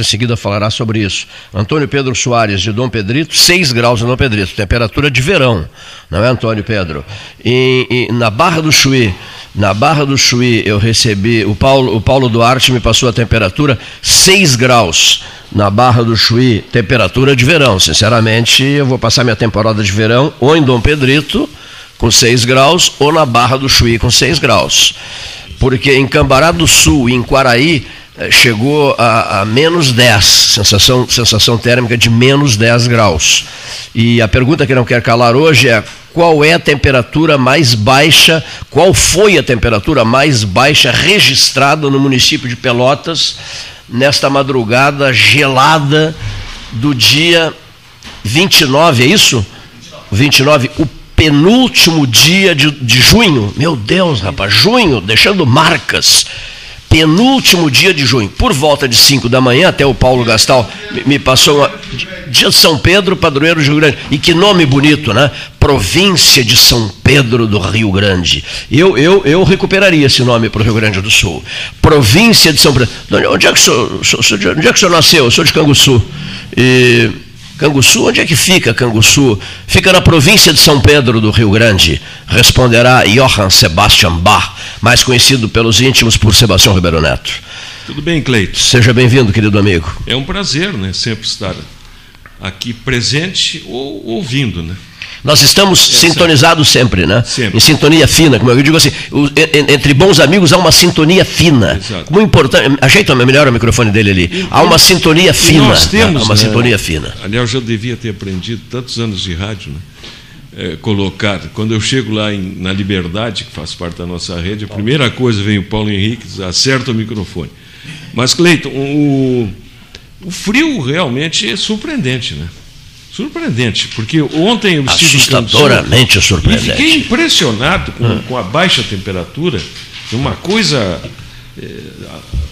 Em seguida falará sobre isso. Antônio Pedro Soares, de Dom Pedrito, 6 graus em Dom Pedrito, temperatura de verão, não é, Antônio Pedro? E, e, na Barra do Chuí, na Barra do Chuí, eu recebi, o Paulo, o Paulo Duarte me passou a temperatura 6 graus. Na Barra do Chuí, temperatura de verão. Sinceramente, eu vou passar minha temporada de verão ou em Dom Pedrito, com 6 graus, ou na Barra do Chuí, com 6 graus. Porque em Cambará do Sul e em Quaraí, chegou a, a, menos 10, sensação, sensação térmica de menos 10 graus. E a pergunta que não quer calar hoje é qual é a temperatura mais baixa, qual foi a temperatura mais baixa registrada no município de Pelotas nesta madrugada gelada do dia 29, é isso? 29, o penúltimo dia de, de junho. Meu Deus, rapaz, junho, deixando marcas penúltimo dia de junho, por volta de 5 da manhã, até o Paulo Gastal me, passou uma, dia de São Pedro, padroeiro do Rio Grande. E que nome bonito, né? Província de São Pedro do Rio Grande. Eu, eu, eu recuperaria esse nome para o Rio Grande do Sul. Província de São Pedro. Onde é que, sou de, onde é que o senhor nasceu? Eu sou de Canguçu. E Canguçu, onde é que fica Canguçu? Fica na província de São Pedro do Rio Grande, responderá Johann Sebastian Bach, mais conhecido pelos íntimos por Sebastião Ribeiro Neto. Tudo bem, Cleito? Seja bem-vindo, querido amigo. É um prazer, né, sempre estar aqui presente ou ouvindo, né? Nós estamos é, sintonizados sempre, né? Sempre. Em sintonia fina, como eu digo assim, entre bons amigos há uma sintonia fina. Exato. Muito importante. Ajeita melhor o microfone dele ali. E, há uma sintonia fina. Nós temos, há uma né, sintonia fina. Aliás, eu devia ter aprendido tantos anos de rádio, né? É, colocar. Quando eu chego lá em, na Liberdade, que faz parte da nossa rede, a primeira coisa vem o Paulo Henrique diz, acerta o microfone. Mas, Cleiton, o, o frio realmente é surpreendente, né? Surpreendente, porque ontem eu estive Assustadoramente surpreendente. E fiquei impressionado com, hum. com a baixa temperatura, uma coisa,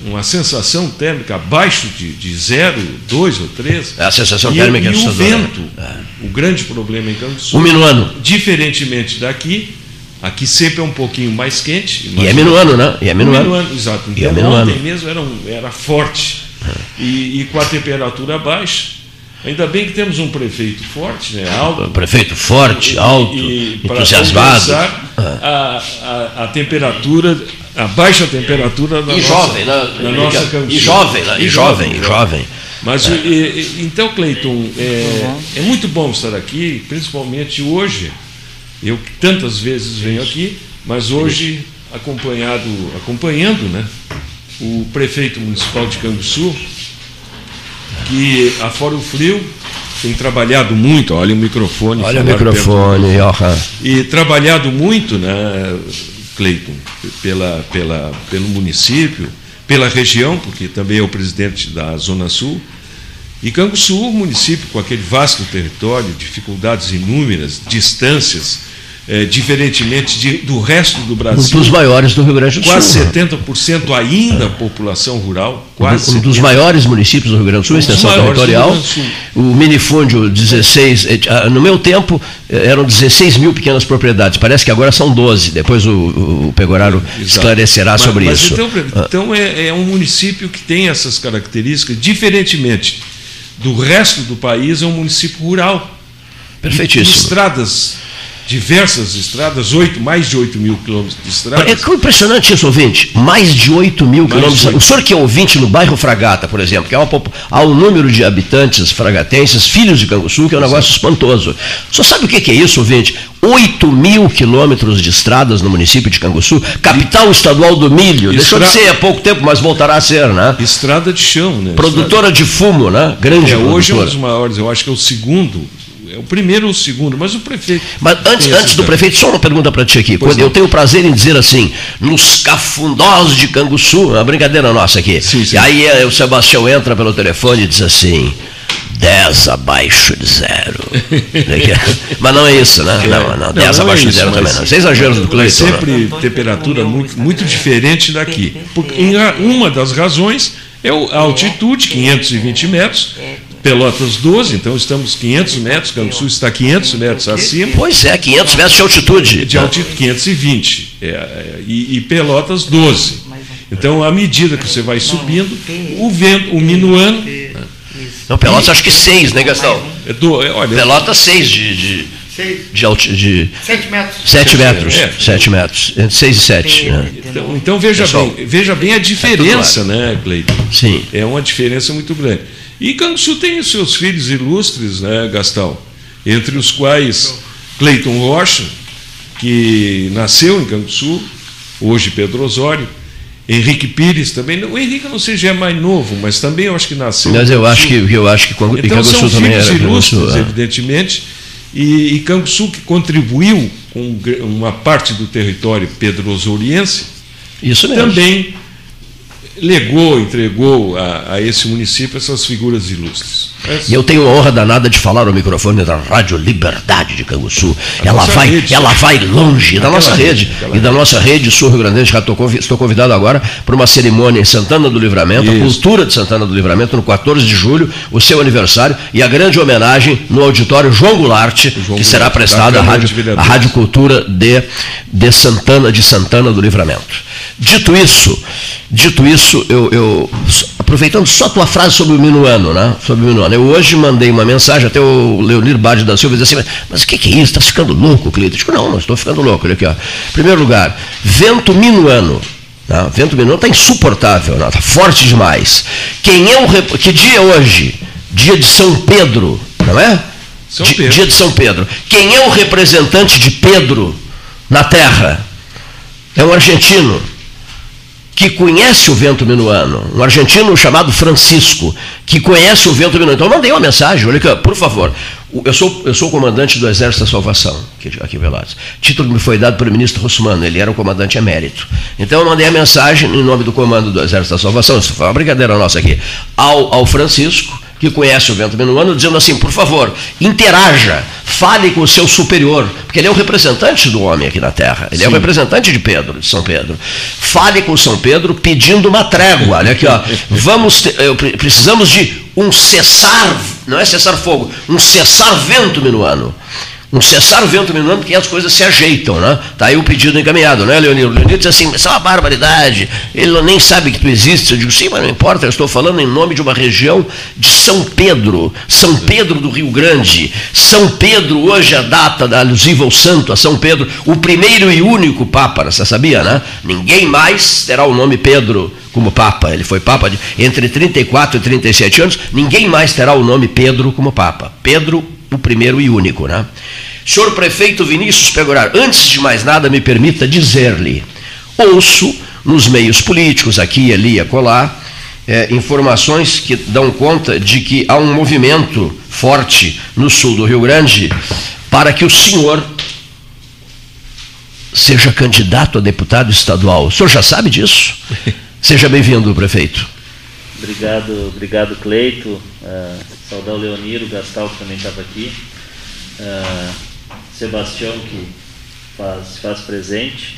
uma sensação térmica abaixo de, de zero, dois ou três. É a sensação térmica e, é o vento, é. o grande problema em Campos Sul. Um minuano. Diferentemente daqui, aqui sempre é um pouquinho mais quente. E é minuano, né? E é minuano. minuano exato. Então, e é minuano. ontem mesmo era, um, era forte. É. E, e com a temperatura baixa Ainda bem que temos um prefeito forte, né, alto. Um prefeito forte, alto, e, entusiasmado. A, a, a, temperatura, a baixa temperatura da e nossa, jovem, né? na nossa cantina. E jovem, né? e, jovem, jovem, jovem. Mas, é. e, então, Cleiton, é, uhum. é muito bom estar aqui, principalmente hoje. Eu tantas vezes venho aqui, mas hoje acompanhado, acompanhando né, o prefeito municipal de Canguçu, que, afora o frio, tem trabalhado muito, olha o microfone. Olha o microfone, Johan. E trabalhado muito, né, Cleiton, pela, pela, pelo município, pela região, porque também é o presidente da Zona Sul. E Canguçu, município com aquele vasto território, dificuldades inúmeras, distâncias, é, diferentemente de, do resto do Brasil. Um dos maiores do Rio Grande do Sul. Quase 70% ainda é. população rural. Quase um dos maiores municípios do Rio Grande do Sul, um extensão territorial. O minifúndio 16, eh, ah, no meu tempo eh, eram 16 mil pequenas propriedades, parece que agora são 12, depois o, o Pegoraro esclarecerá mas, sobre mas isso. Então, ah. então é, é um município que tem essas características, diferentemente do resto do país, é um município rural. Perfeitíssimo. E, estradas diversas estradas, 8, mais de 8 mil quilômetros de estrada. É impressionante isso, ouvinte. Mais de 8 mil mais quilômetros. 8. O senhor que é ouvinte no bairro Fragata, por exemplo, que é uma, há um número de habitantes fragatenses, filhos de Canguçu, que é um negócio espantoso. O senhor sabe o que é isso, ouvinte? 8 mil quilômetros de estradas no município de Canguçu, capital estadual do milho. Estra... Deixou de ser há pouco tempo, mas voltará a ser, né? Estrada de chão, né? Produtora Estrada... de fumo, né? Grande é, Hoje é um dos maiores, eu acho que é o segundo é o primeiro ou o segundo, mas o prefeito. Mas antes, antes do prefeito, só uma pergunta para ti aqui. Pois Quando eu tenho o prazer em dizer assim, nos cafundós de Canguçu, uma brincadeira nossa aqui. Sim, sim. E aí eh, o Sebastião entra pelo telefone e diz assim. 10 abaixo de zero. mas não é isso, né? Não, não, 10 não, abaixo é isso, de zero também não. Isso é exagero do Cleiton. sempre não. temperatura muito, muito diferente daqui. Porque uma das razões é a altitude, 520 metros, Pelotas 12, então estamos 500 metros, Canguçu está 500 metros acima. Pois é, 500 metros de altitude. De altitude, 520. É, é, e, e Pelotas 12. Então, à medida que você vai subindo, o vento, o minuano. Não, Pelotas acho que seis, né, Gastão? É do, é, olha, Pelotas seis de. de... De, alti, de 7 metros. 7 metros. É. 7 metros. Entre 6 e 7. Né? Então, então, veja Pessoal, bem, veja bem a diferença, né, Cleiton? Sim. É uma diferença muito grande. E Canguçu tem os seus filhos ilustres, né, Gastão? Entre os quais Cleiton Rocha, que nasceu em Canguçu, hoje Pedro Osório, Henrique Pires também. O Henrique não sei se é mais novo, mas também eu acho que nasceu. Mas eu acho que eu acho que quando então, são também filhos era ilustres, é. evidentemente, e, e Canguçu que contribuiu com uma parte do território pedro-osoriense, Isso mesmo. também legou, entregou a, a, esse município essas figuras ilustres. E eu tenho a honra danada de falar ao microfone da Rádio Liberdade de Canguçu. Ela vai, rede, ela vai longe da nossa rede, rede e da nossa rede Sul Rio Grande. Já estou convidado agora para uma cerimônia em Santana do Livramento, Isso. a cultura de Santana do Livramento, no 14 de julho, o seu aniversário, e a grande homenagem no auditório João Goulart, João que Goulart, será prestada à Rádio, a Rádio Cultura de, de Santana de Santana do Livramento. Dito isso, dito isso, eu, eu, aproveitando só a tua frase sobre o minuano, né? Sobre o minuano. Eu hoje mandei uma mensagem, até o Leonir Bade da Silva disse assim, mas o que, que, é isso? Está ficando louco, Cleiton? Eu digo, não, não estou ficando louco. Olha aqui, ó. Primeiro lugar, vento minuano. Tá? Vento minuano está insuportável, está né? forte demais. Quem é o. Rep... Que dia é hoje? Dia de São Pedro, não é? São Pedro. Dia de São Pedro. Quem é o representante de Pedro na Terra? É um argentino que conhece o vento minuano, um argentino chamado Francisco, que conhece o vento minuano. Então eu mandei uma mensagem, olha aqui, por favor. Eu sou, eu sou o comandante do Exército da Salvação, aqui, em Velotes. Título que me foi dado pelo ministro Russumano, ele era o comandante emérito. Então eu mandei a mensagem em nome do comando do Exército da Salvação, isso foi uma brincadeira nossa aqui, ao, ao Francisco, que conhece o vento minuano, dizendo assim: por favor, interaja, fale com o seu superior, porque ele é o representante do homem aqui na Terra, ele Sim. é o representante de Pedro, de São Pedro. Fale com São Pedro pedindo uma trégua. Olha aqui, ó. Vamos precisamos de um cessar, não é cessar fogo, um cessar vento minuano um cessar o vento minuano, porque as coisas se ajeitam, né? Está aí o pedido encaminhado, né, Leonir? O Leonir diz assim, isso é uma barbaridade, ele nem sabe que tu existe. Eu digo, sim, mas não importa, eu estou falando em nome de uma região de São Pedro, São Pedro do Rio Grande. São Pedro, hoje a data da alusiva ao santo, a São Pedro, o primeiro e único Papa, você sabia, né? Ninguém mais terá o nome Pedro como Papa. Ele foi Papa de, entre 34 e 37 anos, ninguém mais terá o nome Pedro como Papa. Pedro o primeiro e único. Né? Senhor prefeito Vinícius Pegorar, antes de mais nada, me permita dizer-lhe: ouço nos meios políticos, aqui e ali e acolá, é, informações que dão conta de que há um movimento forte no sul do Rio Grande para que o senhor seja candidato a deputado estadual. O senhor já sabe disso? Seja bem-vindo, prefeito. Obrigado, obrigado Cleito. Uh, saudar o Leoniro, o Gastal que também estava aqui. Uh, Sebastião que faz, faz presente.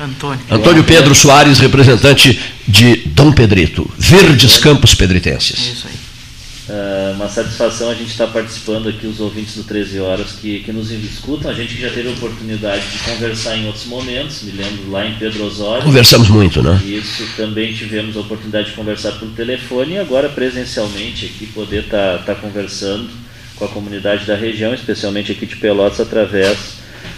Antônio. Antônio Pedro Soares, representante de Dom Pedrito, Verdes Campos Pedritenses. Isso aí. Uh, uma satisfação a gente estar tá participando aqui, os ouvintes do 13 Horas que, que nos escutam. A gente que já teve a oportunidade de conversar em outros momentos, me lembro lá em Pedro Osório. Conversamos muito, né? Isso, também tivemos a oportunidade de conversar por telefone e agora presencialmente aqui poder estar tá, tá conversando com a comunidade da região, especialmente aqui de Pelotas, através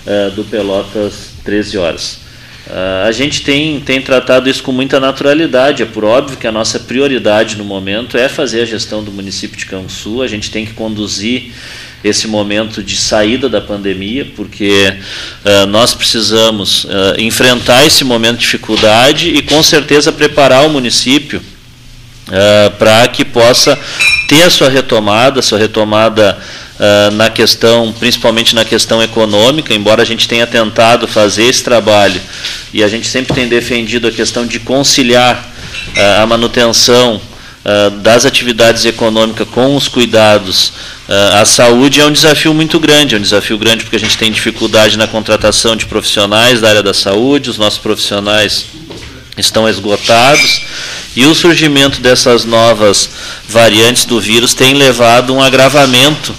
uh, do Pelotas 13 Horas. Uh, a gente tem, tem tratado isso com muita naturalidade. É por óbvio que a nossa prioridade no momento é fazer a gestão do município de Canguçu. A gente tem que conduzir esse momento de saída da pandemia, porque uh, nós precisamos uh, enfrentar esse momento de dificuldade e, com certeza, preparar o município para que possa ter a sua retomada, sua retomada uh, na questão, principalmente na questão econômica, embora a gente tenha tentado fazer esse trabalho e a gente sempre tem defendido a questão de conciliar uh, a manutenção uh, das atividades econômicas com os cuidados à saúde é um desafio muito grande, é um desafio grande porque a gente tem dificuldade na contratação de profissionais da área da saúde, os nossos profissionais estão esgotados e o surgimento dessas novas variantes do vírus tem levado a um agravamento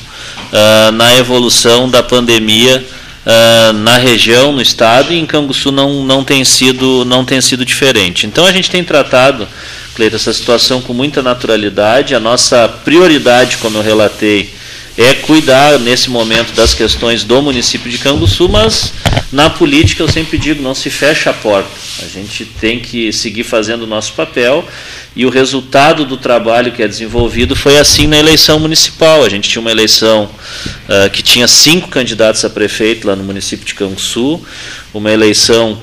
uh, na evolução da pandemia uh, na região, no estado, e em Canguçu não, não, tem sido, não tem sido diferente. Então a gente tem tratado, Cleito, essa situação com muita naturalidade. A nossa prioridade, como eu relatei, é cuidar nesse momento das questões do município de Canguçu, mas na política eu sempre digo, não se fecha a porta. A gente tem que seguir fazendo o nosso papel e o resultado do trabalho que é desenvolvido foi assim na eleição municipal. A gente tinha uma eleição uh, que tinha cinco candidatos a prefeito lá no município de Canguçu, uma eleição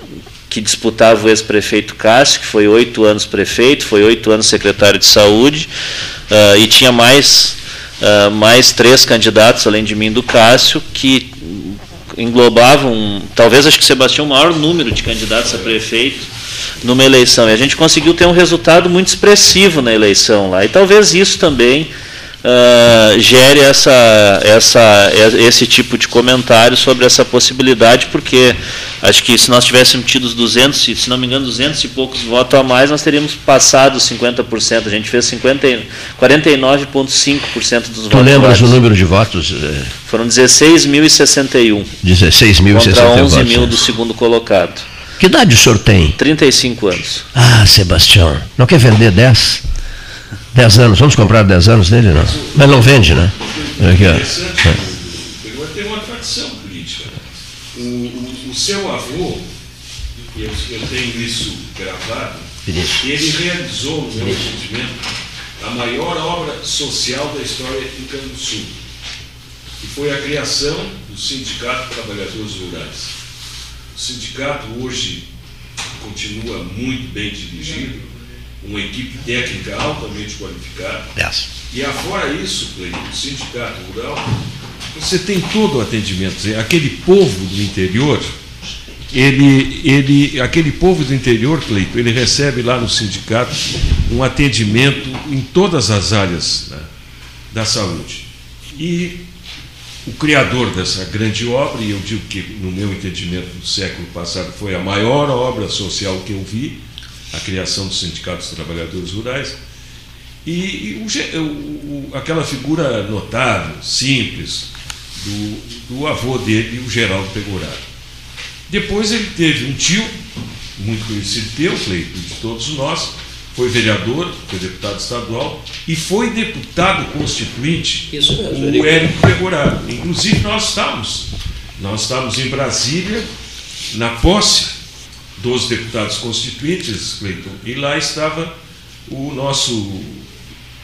que disputava o ex-prefeito Cássio, que foi oito anos prefeito, foi oito anos secretário de saúde, uh, e tinha mais uh, mais três candidatos, além de mim, do Cássio, que englobavam, talvez acho que Sebastião, o maior número de candidatos a prefeito numa eleição. E a gente conseguiu ter um resultado muito expressivo na eleição lá. E talvez isso também uh, gere essa, essa, esse tipo de comentário sobre essa possibilidade, porque acho que se nós tivéssemos tido os 200, se não me engano, 200 e poucos votos a mais, nós teríamos passado os 50%. A gente fez 49,5% dos votos. Tu lembras o número de votos? Foram 16.061. 16.061 Contra 11 mil do segundo colocado. Que idade o senhor tem? 35 anos. Ah, Sebastião, não quer vender 10? 10 anos, vamos comprar 10 anos dele? Não. Mas não vende, né? Aqui, ó. Tem uma tradição política. O, o, o seu avô, eu, eu tenho isso gravado, ele realizou, no meu entendimento, a maior obra social da história em Canguçu, que foi a criação do Sindicato de Trabalhadores Rurais. O sindicato hoje continua muito bem dirigido, uma equipe técnica altamente qualificada. Yes. E afora isso, o sindicato rural, você tem todo o atendimento. Aquele povo do interior, ele, ele, aquele povo do interior, Cleito, ele recebe lá no sindicato um atendimento em todas as áreas né, da saúde. E o criador dessa grande obra, e eu digo que, no meu entendimento, no século passado, foi a maior obra social que eu vi, a criação do Sindicato dos Trabalhadores Rurais, e, e o, o, aquela figura notável, simples, do, do avô dele, o Geraldo Pegoraro. Depois ele teve um tio, muito conhecido teu, Cleito, de todos nós, foi vereador, foi deputado estadual e foi deputado constituinte, Isso mesmo, o Érico Pegoraro. Inclusive nós estávamos, nós estávamos em Brasília, na posse dos deputados constituintes, Cleiton, e lá estava o nosso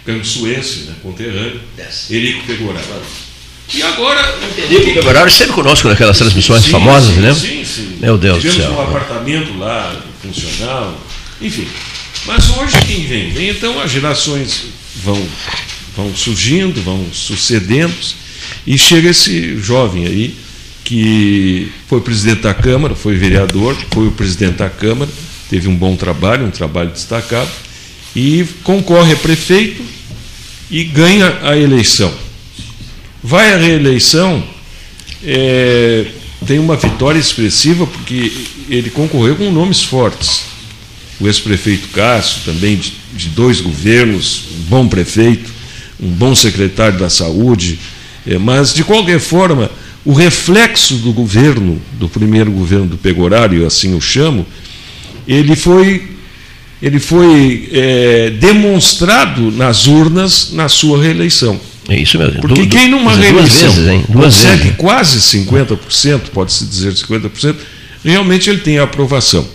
cansuense, né, conterrâneo, Erico Pegoraro. E agora. Erico Pegoraro sempre conosco naquelas transmissões sim, famosas, sim, né? Sim, sim. Meu Deus Tivemos do céu. um apartamento lá, funcional, enfim. Mas hoje quem vem? Vem então as gerações vão, vão surgindo, vão sucedendo, e chega esse jovem aí que foi presidente da Câmara, foi vereador, foi o presidente da Câmara, teve um bom trabalho, um trabalho destacado, e concorre a prefeito e ganha a eleição. Vai à reeleição, é, tem uma vitória expressiva, porque ele concorreu com nomes fortes. O ex-prefeito Cássio, também de, de, dois governos, um bom prefeito, um bom secretário da saúde, é, mas, de qualquer forma, o reflexo do governo, do primeiro governo do Pegorário, assim eu chamo, ele foi, ele foi é, demonstrado nas urnas na sua reeleição. É isso mesmo. Porque du, quem numa reeleição vezes, consegue vezes. quase 50%, pode-se dizer 50%, realmente ele tem a aprovação.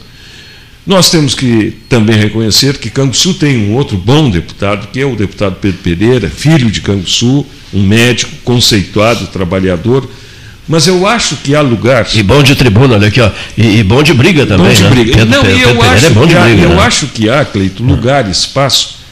Nós temos que também reconhecer que Canguçu tem um outro bom deputado, que é o deputado Pedro Pereira, filho de Canguçu, um médico conceituado, trabalhador, mas eu acho que há lugar. E bom de tribuna, olha aqui, ó. E, e bom de briga também. Bom de né? briga. Pedro, Não, Pedro, eu, acho, é bom de há, briga, eu né? acho que há, Cleito, lugar, espaço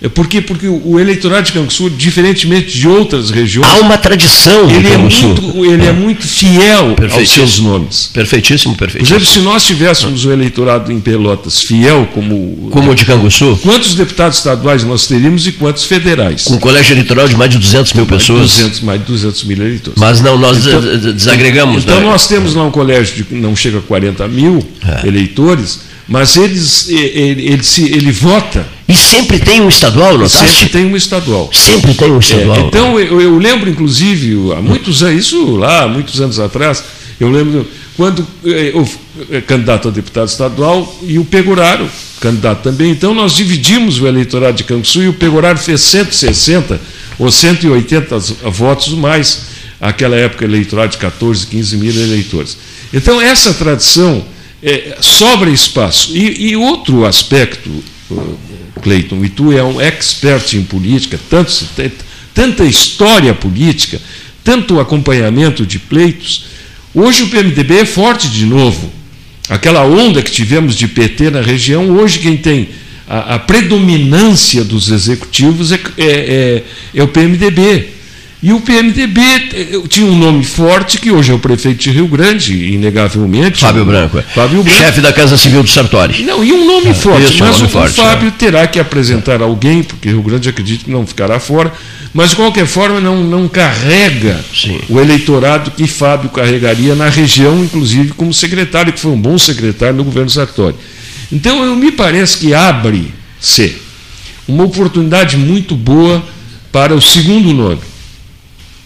é porque, porque o eleitorado de Canguçu, diferentemente de outras regiões. Há uma tradição ele é muito Ele é muito fiel aos seus nomes. Perfeitíssimo, perfeitíssimo. Por exemplo, se nós tivéssemos o eleitorado em Pelotas fiel como. Como o de Canguçu? Quantos deputados estaduais nós teríamos e quantos federais? Com um colégio eleitoral de mais de 200 mil pessoas. 200, mais de 200 mil eleitores. Mas não, nós então, desagregamos. Então, né? nós temos lá um colégio de não chega a 40 mil é. eleitores mas eles, ele, ele, se, ele vota. E sempre tem um estadual, não Sempre tem um estadual. Sempre tem um estadual. É, então, eu, eu, lembro, inclusive, há muitos anos, isso lá, muitos anos atrás, Eu lembro quando eh, o eh, candidato a deputado estadual e o Pegoraro, candidato também. Então nós dividimos o eleitorado de Canguçu e o Pegoraro fez 160 ou 180 votos mais, aquela época eleitorado de 14, 15 mil eleitores. Então essa tradição é, sobra espaço. E, e outro aspecto, Cleiton, e tu é um expert em política, tanto, tanta história política, tanto acompanhamento de pleitos. Hoje o PMDB é forte de novo. Aquela onda que tivemos de PT na região, hoje quem tem a, a predominância dos executivos é, é, é, é o PMDB. E o PMDB eh, tinha um nome forte, que hoje é o prefeito de Rio Grande, inegavelmente. Fábio Branco. É. Fábio Branco. Chefe da Casa Civil do Sartori. Não, e um nome ah, forte. Isso, mas um nome o, forte, Fábio é. terá que apresentar alguém, porque Rio Grande acredito que não ficará fora, mas de qualquer forma não, não carrega Sim. o eleitorado que Fábio carregaria na região, inclusive como secretário, que foi um bom secretário no governo Sartori. Então, eu, me parece que abre-se uma oportunidade muito boa para o segundo nome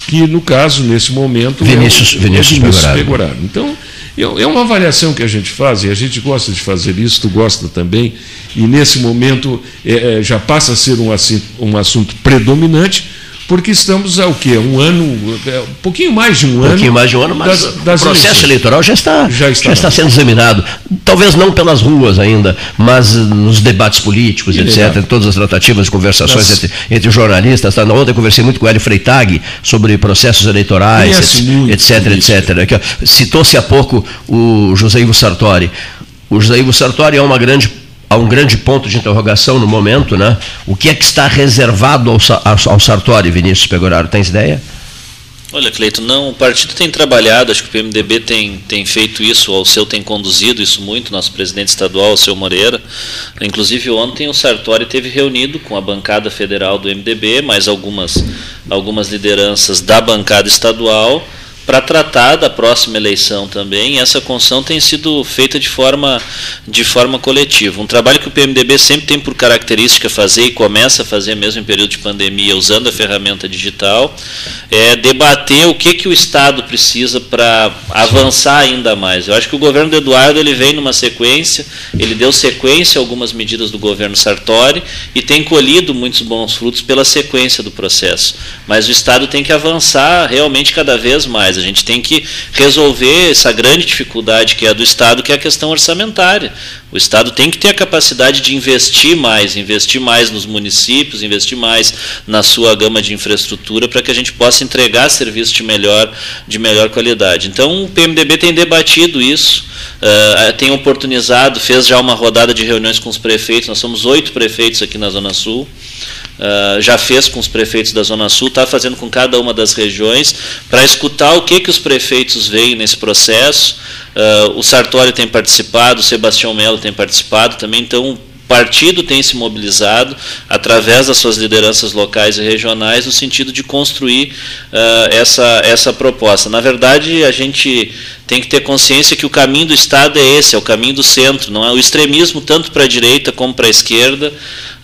que no caso, nesse momento, Vinícius, é o, Vinícius, é Vinícius Pegoraro. Então, é uma avaliação que a gente faz, e a gente gosta de fazer isso, tu gosta também, e nesse momento é, é já passa a ser um um assunto predominante, porque estamos há o quê? Um ano, é, um pouquinho mais de um, um ano. pouquinho mais de um ano, mas das, das o processo eleições. eleitoral já está, Já está. já está sendo examinado. Talvez não pelas ruas ainda, mas nos debates políticos, Inegável. etc., todas as tratativas, conversações entre, entre jornalistas. Tá? Ontem eu conversei muito com o Hélio Freitag sobre processos eleitorais, etc, etc, etc. Citou-se há pouco o José Ivo Sartori. O José Ivo Sartori é uma grande há um grande ponto de interrogação no momento, né? O que é que está reservado ao, ao, ao Sartori, Vinícius Pegoraro? Tens ideia? Olha, Cleito, não, o partido tem trabalhado, acho que o PMDB tem, tem feito isso, o Alceu tem conduzido isso muito, nosso presidente estadual, Alceu Moreira. Inclusive, ontem o Sartori teve reunido com a bancada federal do MDB, mais algumas, algumas lideranças da bancada estadual, para tratar da próxima eleição também. Essa construção tem sido feita de forma, de forma coletiva. Um trabalho que o PMDB sempre tem por característica fazer e começa a fazer mesmo em período de pandemia, usando a ferramenta digital, é debater o que, que o Estado precisa para avançar ainda mais. Eu acho que o governo do Eduardo ele vem numa sequência, ele deu sequência a algumas medidas do governo Sartori e tem colhido muitos bons frutos pela sequência do processo. Mas o Estado tem que avançar realmente cada vez mais. A gente tem que resolver essa grande dificuldade que é a do Estado, que é a questão orçamentária. O Estado tem que ter a capacidade de investir mais, investir mais nos municípios, investir mais na sua gama de infraestrutura para que a gente possa entregar serviço de melhor, de melhor qualidade. Então, o PMDB tem debatido isso, uh, tem oportunizado, fez já uma rodada de reuniões com os prefeitos, nós somos oito prefeitos aqui na Zona Sul, Uh, já fez com os prefeitos da Zona Sul, está fazendo com cada uma das regiões, para escutar o que, que os prefeitos veem nesse processo. Uh, o Sartori tem participado, o Sebastião Melo tem participado também, então o partido tem se mobilizado através das suas lideranças locais e regionais no sentido de construir uh, essa, essa proposta. Na verdade, a gente tem que ter consciência que o caminho do Estado é esse, é o caminho do centro, não é o extremismo tanto para a direita como para a esquerda,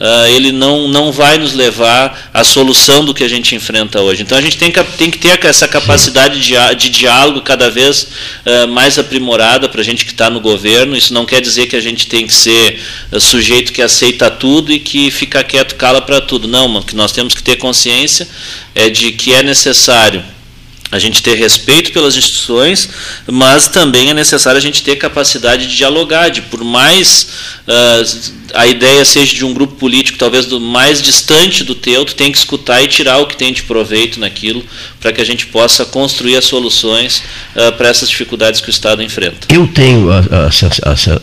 uh, ele não, não vai nos levar à solução do que a gente enfrenta hoje. Então a gente tem que, tem que ter essa capacidade de, de diálogo cada vez uh, mais aprimorada para a gente que está no governo. Isso não quer dizer que a gente tem que ser uh, sujeito que aceita tudo e que fica quieto cala para tudo. Não, mano, que nós temos que ter consciência é de que é necessário a gente ter respeito pelas instituições, mas também é necessário a gente ter capacidade de dialogar, de por mais uh, a ideia seja de um grupo político talvez do mais distante do teu, tu tem que escutar e tirar o que tem de proveito naquilo, para que a gente possa construir as soluções uh, para essas dificuldades que o Estado enfrenta. Eu tenho a, a,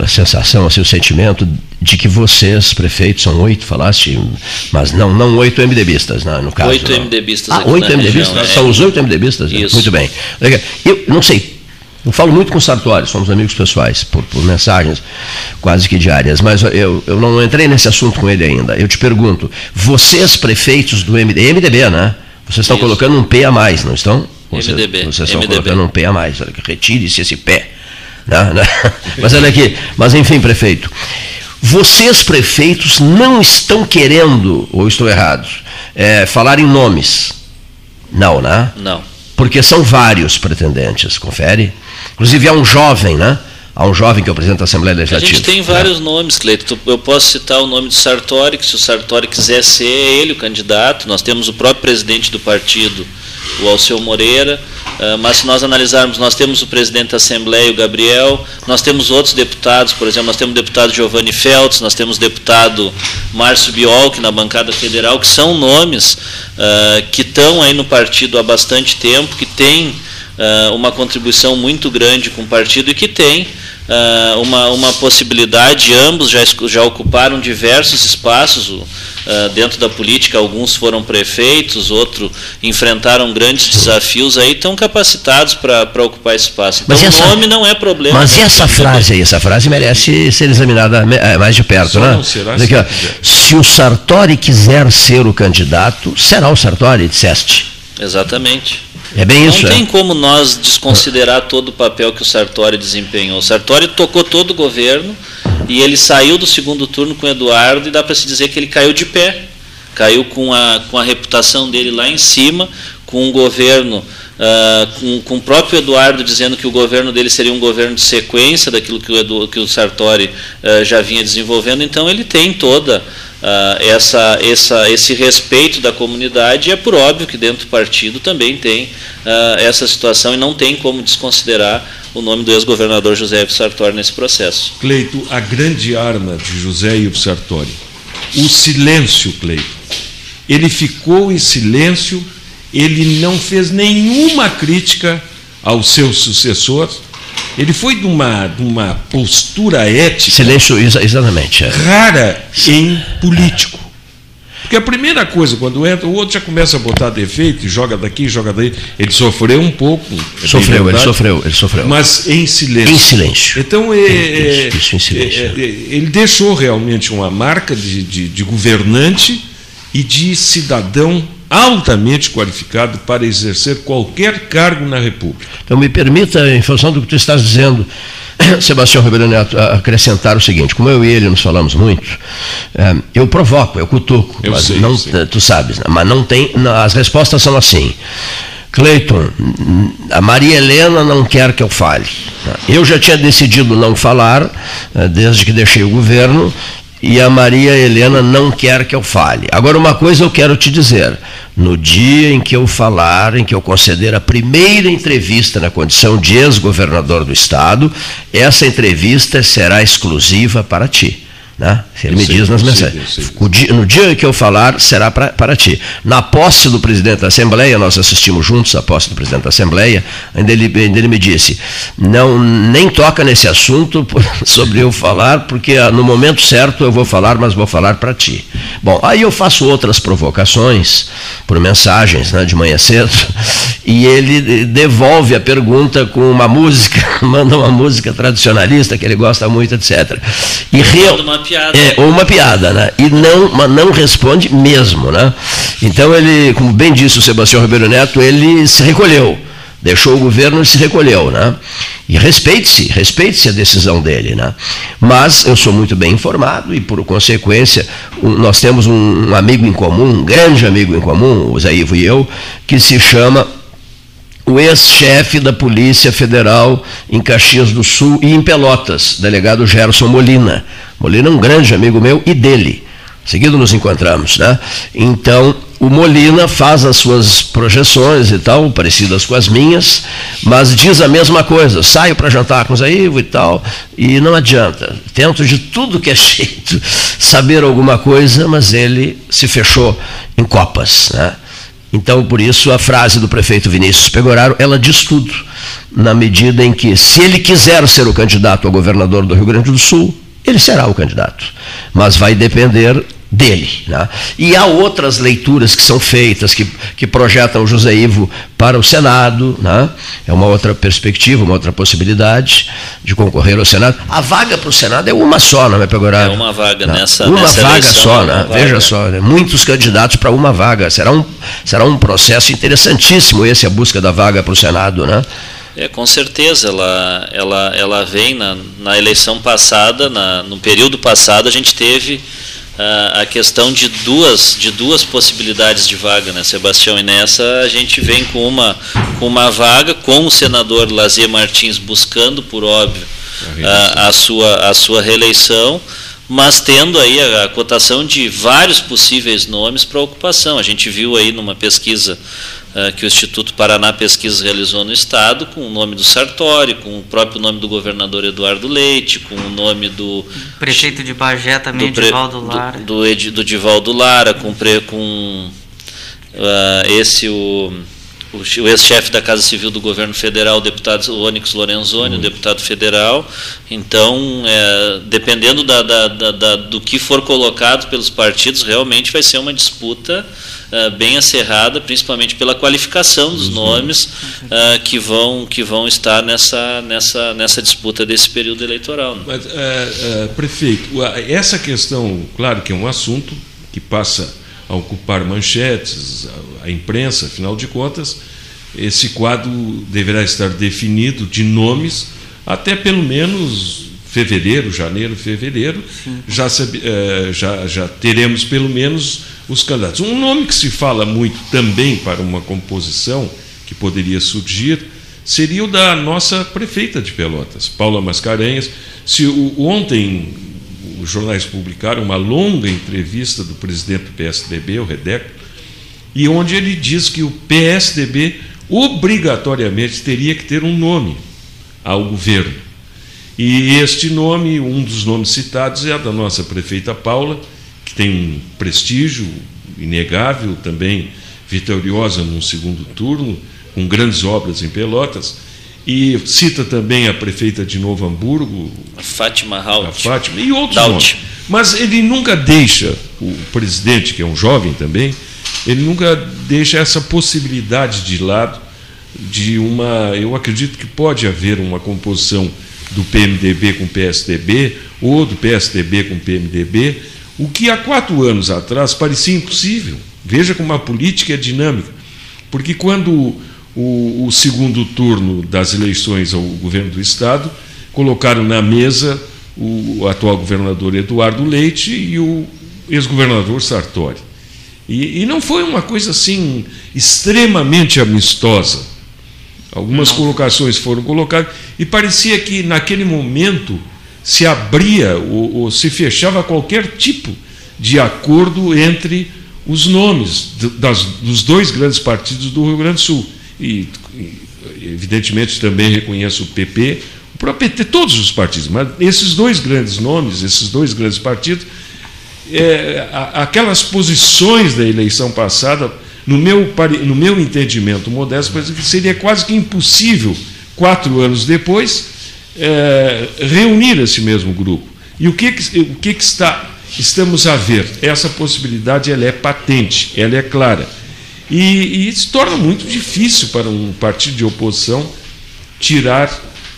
a, sensação, assim, o sentimento de que vocês, prefeitos, são oito, falaste, mas não, não oito MDBistas, né, no caso. Oito não. MDBistas Ah, oito MDBistas? região, é. São os oito MDBistas? né? Isso. Muito bem. Eu não sei, eu falo muito com o Sartori, somos amigos pessoais, por, por mensagens quase que diárias, mas eu, eu não entrei nesse assunto com ele ainda. Eu te pergunto, vocês, prefeitos do MDB, MDB, né? Vocês estão Isso. colocando um P a mais, não estão? Vocês, MDB, Vocês estão MDB. colocando um P a mais. Retire-se esse pé. Né? Né? Mas olha aqui, mas enfim, prefeito. Vocês, prefeitos, não estão querendo, ou estou errado, é, falar em nomes. Não, né? Não. Porque são vários pretendentes, confere. Inclusive há um jovem, né? Um jovem que é o presidente da Assembleia Legislativa. A gente tem vários né? nomes, Cleito. Eu posso citar o nome do Sartori, que se o Sartori quiser ser ele o candidato, nós temos o próprio presidente do partido, o Alceu Moreira, ah, mas se nós analisarmos, nós temos o presidente da Assembleia, o Gabriel, nós temos outros deputados, por exemplo, nós temos o deputado Giovanni Feltz, nós temos o deputado Márcio Biolk na bancada federal, que são nomes uh, que estão aí no partido há bastante tempo, que têm uh, uma contribuição muito grande com o partido e que têm uh, uma, uma possibilidade, ambos já, já ocuparam diversos espaços uh, dentro da política, alguns foram prefeitos, outros enfrentaram grandes desafios, aí estão capacitados para ocupar esse espaço. Então essa, o nome não é problema. Mas né? essa frase aí, essa frase merece ser examinada eh, mais de perto, né? Aqui, ó, se o Sartori quiser ser o candidato, será o Sartori, disseste. Exatamente. É bem isso. Não tem é. como nós desconsiderar todo o papel que o Sartori desempenhou. O Sartori tocou todo o governo e ele saiu do segundo turno com o Eduardo e dá para se dizer que ele caiu de pé. Caiu com a, com a reputação dele lá em cima, com o governo, uh, com, com, o próprio Eduardo dizendo que o governo dele seria um governo de sequência daquilo que o, Edu, que o Sartori uh, já vinha desenvolvendo. Então ele tem toda uh, essa, essa, esse respeito da comunidade, é por óbvio que dentro do partido também tem uh, essa situação e não tem como desconsiderar o nome do ex-governador José Ivo Sartori nesse processo. Cleito, a grande arma de José Ivo Sartori, o silêncio, Cleito. Ele ficou em silêncio, ele não fez nenhuma crítica ao seu sucessor, ele foi de uma, de uma postura ética. Silêncio, exatamente. É. Rara em político. Porque a primeira coisa, quando entra, o outro já começa a botar defeito, joga daqui, joga daí. Ele sofreu um pouco. É sofreu, ele sofreu, ele sofreu. Mas em silêncio. Em silêncio. Então, é, isso, isso, em silêncio. É, é, ele deixou realmente uma marca de, de, de governante e de cidadão altamente qualificado para exercer qualquer cargo na República. Então, me permita, em função do que tu estás dizendo, Sebastião Ribeiro Neto, acrescentar o seguinte: como eu e ele nos falamos muito, é, eu provoco, eu cutuco, eu mas sei, não, sei. tu sabes, né? mas não tem. As respostas são assim. Cleiton, a Maria Helena não quer que eu fale. Eu já tinha decidido não falar, é, desde que deixei o governo, e a Maria Helena não quer que eu fale. Agora, uma coisa eu quero te dizer: no dia em que eu falar, em que eu conceder a primeira entrevista na condição de ex-governador do Estado, essa entrevista será exclusiva para ti. Né? Ele eu me sei, diz nas mensagens. no dia que eu falar, será pra, para ti. Na posse do presidente da Assembleia, nós assistimos juntos à posse do presidente da Assembleia, ainda ele, ainda ele me disse: não, nem toca nesse assunto sobre eu falar, porque ah, no momento certo eu vou falar, mas vou falar para ti. Bom, aí eu faço outras provocações por mensagens né, de manhã cedo, e ele devolve a pergunta com uma música, manda uma música tradicionalista que ele gosta muito, etc. E real, piada. É, ou uma piada, né? E não, mas não responde mesmo, né? Então ele, como bem disse o Sebastião Ribeiro Neto, ele se recolheu. Deixou o governo e se recolheu, né? E respeite-se, respeite-se a decisão dele, né? Mas eu sou muito bem informado e, por consequência, um, nós temos um, um amigo em comum, um grande amigo em comum, o Zé Ivo e eu, que se chama o ex-chefe da Polícia Federal em Caxias do Sul e em Pelotas, delegado Gerson Molina. Molina é um grande amigo meu e dele. Seguido nos encontramos, né? Então, o Molina faz as suas projeções e tal, parecidas com as minhas, mas diz a mesma coisa. Saio para jantar com o Zaivo e tal, e não adianta. Tento de tudo que é jeito saber alguma coisa, mas ele se fechou em copas, né? Então, por isso, a frase do prefeito Vinícius Pegoraro, ela diz tudo, na medida em que, se ele quiser ser o candidato a governador do Rio Grande do Sul, ele será o candidato. Mas vai depender dele. Né? E há outras leituras que são feitas, que, que projetam o José Ivo para o Senado, né? é uma outra perspectiva, uma outra possibilidade de concorrer ao Senado. A vaga para o Senado é uma só, não é, Pegoraro? É uma vaga né? nessa Uma nessa vaga eleição, só, né? Vaga. veja só, né? muitos candidatos para uma vaga. Será um, será um processo interessantíssimo esse, a busca da vaga para o Senado, né? É, com certeza, ela, ela, ela vem na, na eleição passada, na, no período passado, a gente teve a, a questão de duas, de duas possibilidades de vaga, né, Sebastião? E nessa a gente vem com uma, com uma vaga, com o senador Lazier Martins buscando, por óbvio, a, a, sua, a sua reeleição, mas tendo aí a, a cotação de vários possíveis nomes para ocupação. A gente viu aí numa pesquisa que o Instituto Paraná Pesquisas realizou no Estado, com o nome do Sartori, com o próprio nome do governador Eduardo Leite, com o nome do... Prefeito de Bagé também, do, Divaldo Lara. Do, do, do Divaldo Lara, com, com uh, esse o o ex-chefe da Casa Civil do Governo Federal, o deputado Onyx Lorenzoni, uhum. o deputado federal. Então, é, dependendo da, da, da, do que for colocado pelos partidos, realmente vai ser uma disputa é, bem acirrada, principalmente pela qualificação dos uhum. nomes é, que, vão, que vão estar nessa, nessa, nessa disputa desse período eleitoral. Né? Mas, é, é, prefeito, essa questão, claro que é um assunto que passa a ocupar manchetes, a, a imprensa, afinal de contas, esse quadro deverá estar definido de nomes até pelo menos fevereiro, janeiro, fevereiro, já, eh, já, já teremos pelo menos os candidatos. Um nome que se fala muito também para uma composição que poderia surgir seria o da nossa prefeita de Pelotas, Paula Mascarenhas. Se o, ontem os jornais publicaram uma longa entrevista do presidente do PSDB, o Redeco, e onde ele diz que o PSDB obrigatoriamente teria que ter um nome ao governo. E este nome, um dos nomes citados, é a da nossa prefeita Paula, que tem um prestígio inegável, também vitoriosa num segundo turno, com grandes obras em Pelotas e cita também a prefeita de Novo Hamburgo, a Fátima Haut. A Fátima, e outros nomes. Mas ele nunca deixa, o presidente, que é um jovem também, ele nunca deixa essa possibilidade de lado de uma. Eu acredito que pode haver uma composição do PMDB com PSDB, ou do PSDB com PMDB, o que há quatro anos atrás parecia impossível. Veja como a política é dinâmica. Porque quando o, o segundo turno das eleições ao governo do Estado, colocaram na mesa o atual governador Eduardo Leite e o ex-governador Sartori. E, e, não foi uma coisa assim extremamente amistosa. Algumas colocações foram colocadas e parecia que naquele momento se abria ou, ou se fechava qualquer tipo de acordo entre os nomes das, dos dois grandes partidos do Rio Grande do Sul e, evidentemente também reconheço o PP, o próprio PT, todos os partidos, mas esses dois grandes nomes, esses dois grandes partidos, é, aquelas posições da eleição passada, no meu, no meu entendimento modesto, seria quase que impossível, quatro anos depois, é, reunir esse mesmo grupo. E o que, o que, está, estamos a ver? Essa possibilidade ela é patente, ela é clara e, e se torna muito difícil para um partido de oposição tirar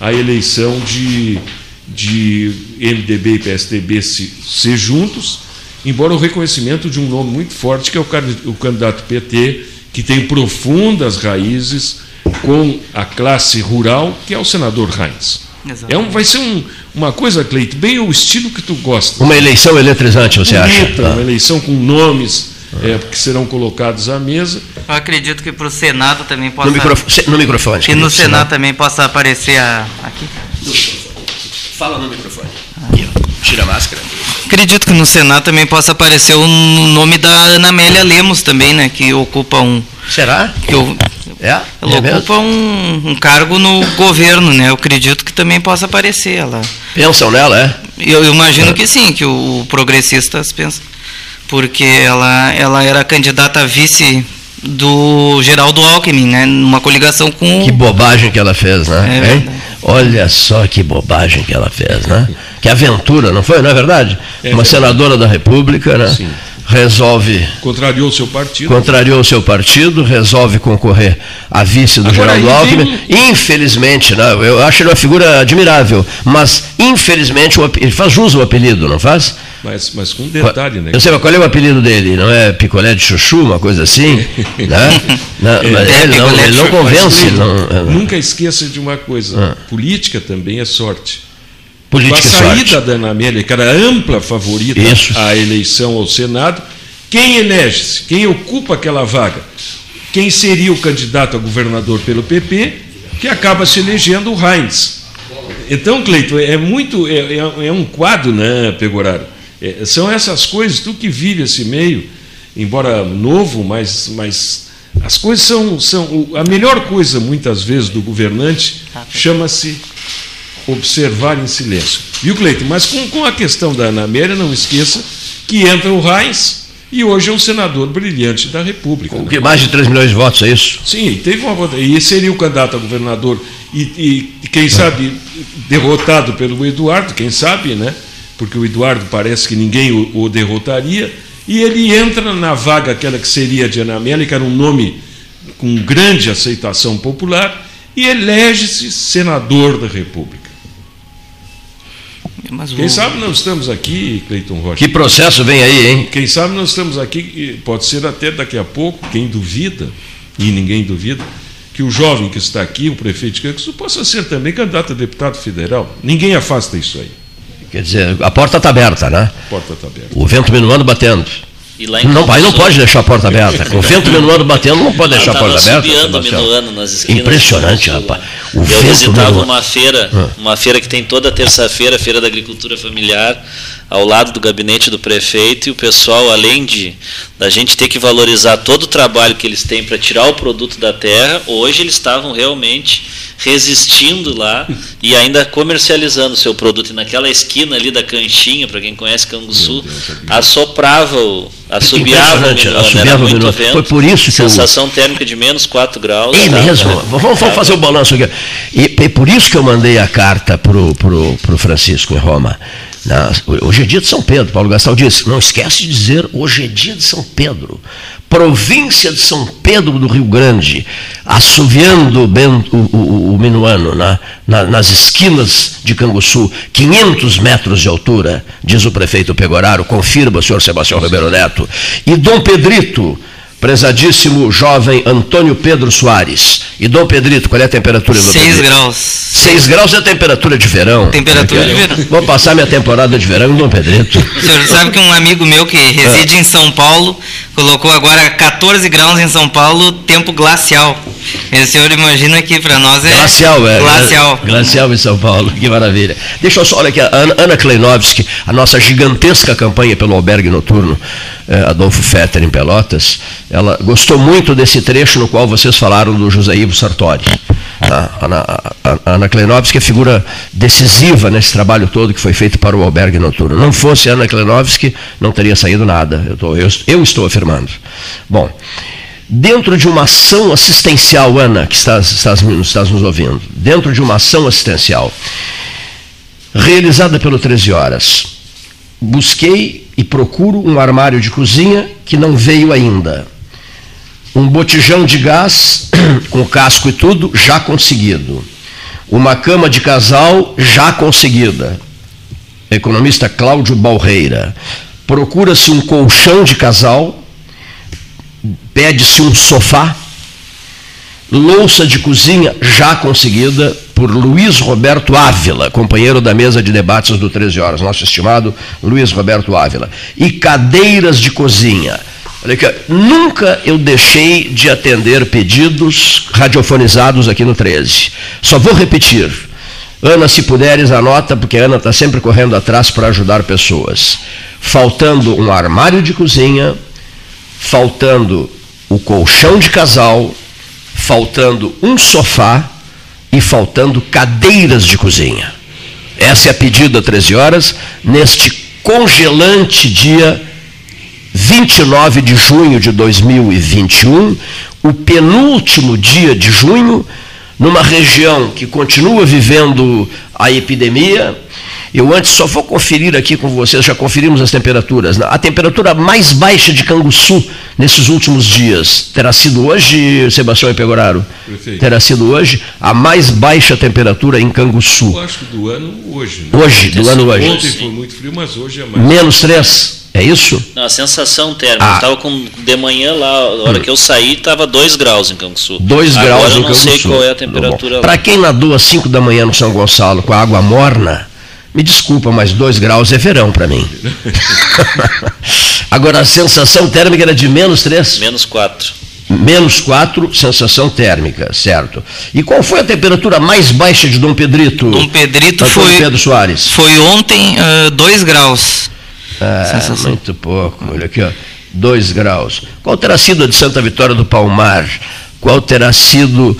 a eleição de, de MDB e PSDB se, ser juntos, embora o reconhecimento de um nome muito forte, que é o, o candidato PT, que tem profundas raízes com a classe rural, que é o senador Heinz. É um, vai ser um, uma coisa, Cleito, bem o estilo que tu gosta. Uma eleição eletrizante, você Bonita, acha? Uma eleição com nomes é, que serão colocados à mesa. Eu acredito que para o Senado também possa. No, microfone. No microfone que no Senado, Senado também possa aparecer a, aqui. Fala no microfone. Aqui, ó. Tira a máscara. Acredito que no Senado também possa aparecer o nome da Ana Amélia Lemos também, né? Que ocupa um. Será? Que eu, é? Ela é ocupa um, um, cargo no governo, né? Eu acredito que também possa aparecer. Ela. Pensam nela, é? Eu, eu imagino é. que sim, que o, o progressistas pensam porque ela, ela era candidata a vice do Geraldo Alckmin, né, numa coligação com Que bobagem que ela fez, né? É Olha só que bobagem que ela fez, né? Que aventura, não foi? Não é verdade? É Uma senadora da República, né? Sim resolve. Contrariou o seu partido. Contrariou o seu partido, resolve concorrer a vice do Agora, Geraldo Alckmin. Vem... Infelizmente, né, eu acho ele uma figura admirável, mas infelizmente ele faz jus ao apelido, não faz? Mas, mas com detalhe, né? Eu sei, mas qual é o apelido dele? Não é picolé de chuchu, uma coisa assim? né? não, é, ele, não, ele não convence. Não, nunca esqueça de uma coisa: ah. política também é sorte. Política com a e sorte. saída da Ana Amélia, que era ampla favorita Isso. à eleição ao Senado, quem elege-se, quem ocupa aquela vaga? Quem seria o candidato a governador pelo PP, que acaba se elegendo o Heinz. Então, Cleiton, é muito. É, é- é um quadro, né, Pegoraro? É, são essas coisas, tu que vive esse meio, embora novo, mas, mas as coisas são, são. A melhor coisa, muitas vezes, do governante chama-se observar em silêncio. Viu, Cleiton? Mas com, com a questão da Ana Amélia, não esqueça que entra o Reis e hoje é um senador brilhante da República. O que mais de 3 milhões de votos, é isso? Sim, teve uma vota- e seria o candidato a governador e- e quem sabe derrotado pelo Eduardo, quem sabe, né? Porque o Eduardo parece que ninguém o, o derrotaria e ele entra na vaga aquela que seria de Ana Amélia, que era um nome com grande aceitação popular e elege-se senador da República. Mas o- Quem sabe nós estamos aqui, Cleiton Rocha. Que processo vem aí, hein? Quem sabe nós estamos aqui, pode ser até daqui a pouco, quem duvida, e ninguém duvida, que o jovem que está aqui, o prefeito de Canguçu, possa ser também candidato a deputado federal. Ninguém afasta isso aí. Quer dizer, a porta está aberta, né? A porta está aberta. O vento minuano batendo. E lá em Não, aí não pode deixar a porta aberta. Com o vento minuano batendo, não pode deixar a tava porta aberta. subiando Sebastião. minuano nas esquinas. Impressionante, rapaz. O Eu vento visitava minuano. uma feira, Ah. uma feira que tem toda terça-feira, a Feira da Agricultura Familiar, ao lado do gabinete do prefeito, e o pessoal, além de da gente ter que valorizar todo o trabalho que eles têm para tirar o produto da terra, hoje eles estavam realmente resistindo lá e ainda comercializando o seu produto. E naquela esquina ali da canchinha, para quem conhece Canguçu, assoprava o assobiava minuano, assobiava muito vento. Foi por isso que eu- Sensação térmica de menos 4 graus. É tá? mesmo? Vamos, vamos fazer o balanço aqui. E, e por isso que eu mandei a carta para o pro, pro Francisco em Roma. Hoje é dia de São Pedro, Paulo Gastal disse. Não esquece de dizer, hoje é dia de São Pedro. Província de São Pedro do Rio Grande, assoviando o, o, o- minuano na- na- nas esquinas de Canguçu, 500 metros de altura, diz o prefeito Pegoraro, confirma senhor Sebastião Ribeiro Neto. E Dom Pedrito, prezadíssimo jovem Antônio Pedro Soares. E Dom Pedrito, qual é a temperatura do 6 Pedrito? graus. 6 graus é a temperatura de verão. Temperatura de verão. Vou passar minha temporada de verão em Dom Pedrito. O senhor sabe que um amigo meu que reside em São Paulo colocou agora 14 graus em São Paulo, tempo glacial. E o senhor imagina que para nós é. Glacial, é. Glacial. Glacial em São Paulo, que maravilha. Deixa eu só, olha aqui, a Ana, Ana Kleinovski, a nossa gigantesca campanha pelo albergue noturno, Adolfo Fetter em Pelotas, ela gostou muito desse trecho no qual vocês falaram do José Ivo Sartori. A Ana, a- Ana Kleinovski é figura decisiva nesse trabalho todo que foi feito para o albergue noturno. Não fosse Ana Kleinovski, não teria saído nada. Eu, tô- eu- eu estou afirmando. Bom, dentro de uma ação assistencial, Ana, que estás, estás, estás nos ouvindo, dentro de uma ação assistencial realizada pelo 13 Horas, busquei e procuro um armário de cozinha que não veio ainda. Um botijão de gás com casco e tudo já conseguido. Uma cama de casal já conseguida. Economista Cláudio Balreira. Procura-se um colchão de casal, pede-se um sofá, louça de cozinha já conseguida por Luiz Roberto Ávila, companheiro da mesa de debates do 13 Horas, nosso estimado Luiz Roberto Ávila, e cadeiras de cozinha. Olha aqui, nunca eu deixei de atender pedidos radiofonizados aqui no 13. Só vou repetir. Ana, se puderes, anota, porque a Ana está sempre correndo atrás para ajudar pessoas. Faltando um armário de cozinha, faltando o colchão de casal, faltando um sofá e faltando cadeiras de cozinha. Essa é a pedida 13 horas, neste congelante dia 29 de junho de 2021, o penúltimo dia de junho, numa região que continua vivendo a epidemia. Eu antes só vou conferir aqui com vocês, já conferimos as temperaturas. A temperatura mais baixa de Canguçu nesses últimos dias terá sido hoje, Sebastião Pegoraro? Perfeito. Terá sido hoje a mais baixa temperatura em Canguçu. Eu acho que do ano hoje. Né? Hoje, do ano hoje. Ontem foi muito frio, mas hoje é mais. Menos 3, é isso? Não, a sensação térmica. Ah. Eu estava com de manhã lá, a hora que eu saí, estava 2 graus em Canguçu. 2 Agora graus eu em não Canguçu. sei qual é a temperatura lá. Para quem nadou às 5 da manhã no São Gonçalo com a água morna, Me desculpa, mas 2 graus é verão para mim. Agora, a sensação térmica era de menos 3? Menos 4. Menos 4, sensação térmica, certo. E qual foi a temperatura mais baixa de Dom Pedrito? Dom Pedrito Antônio foi, Pedro Soares. foi ontem 2 graus. Ah, Sensação. muito pouco. Olha aqui, ó. 2 graus. Qual terá sido a de Santa Vitória do Palmar? Qual terá sido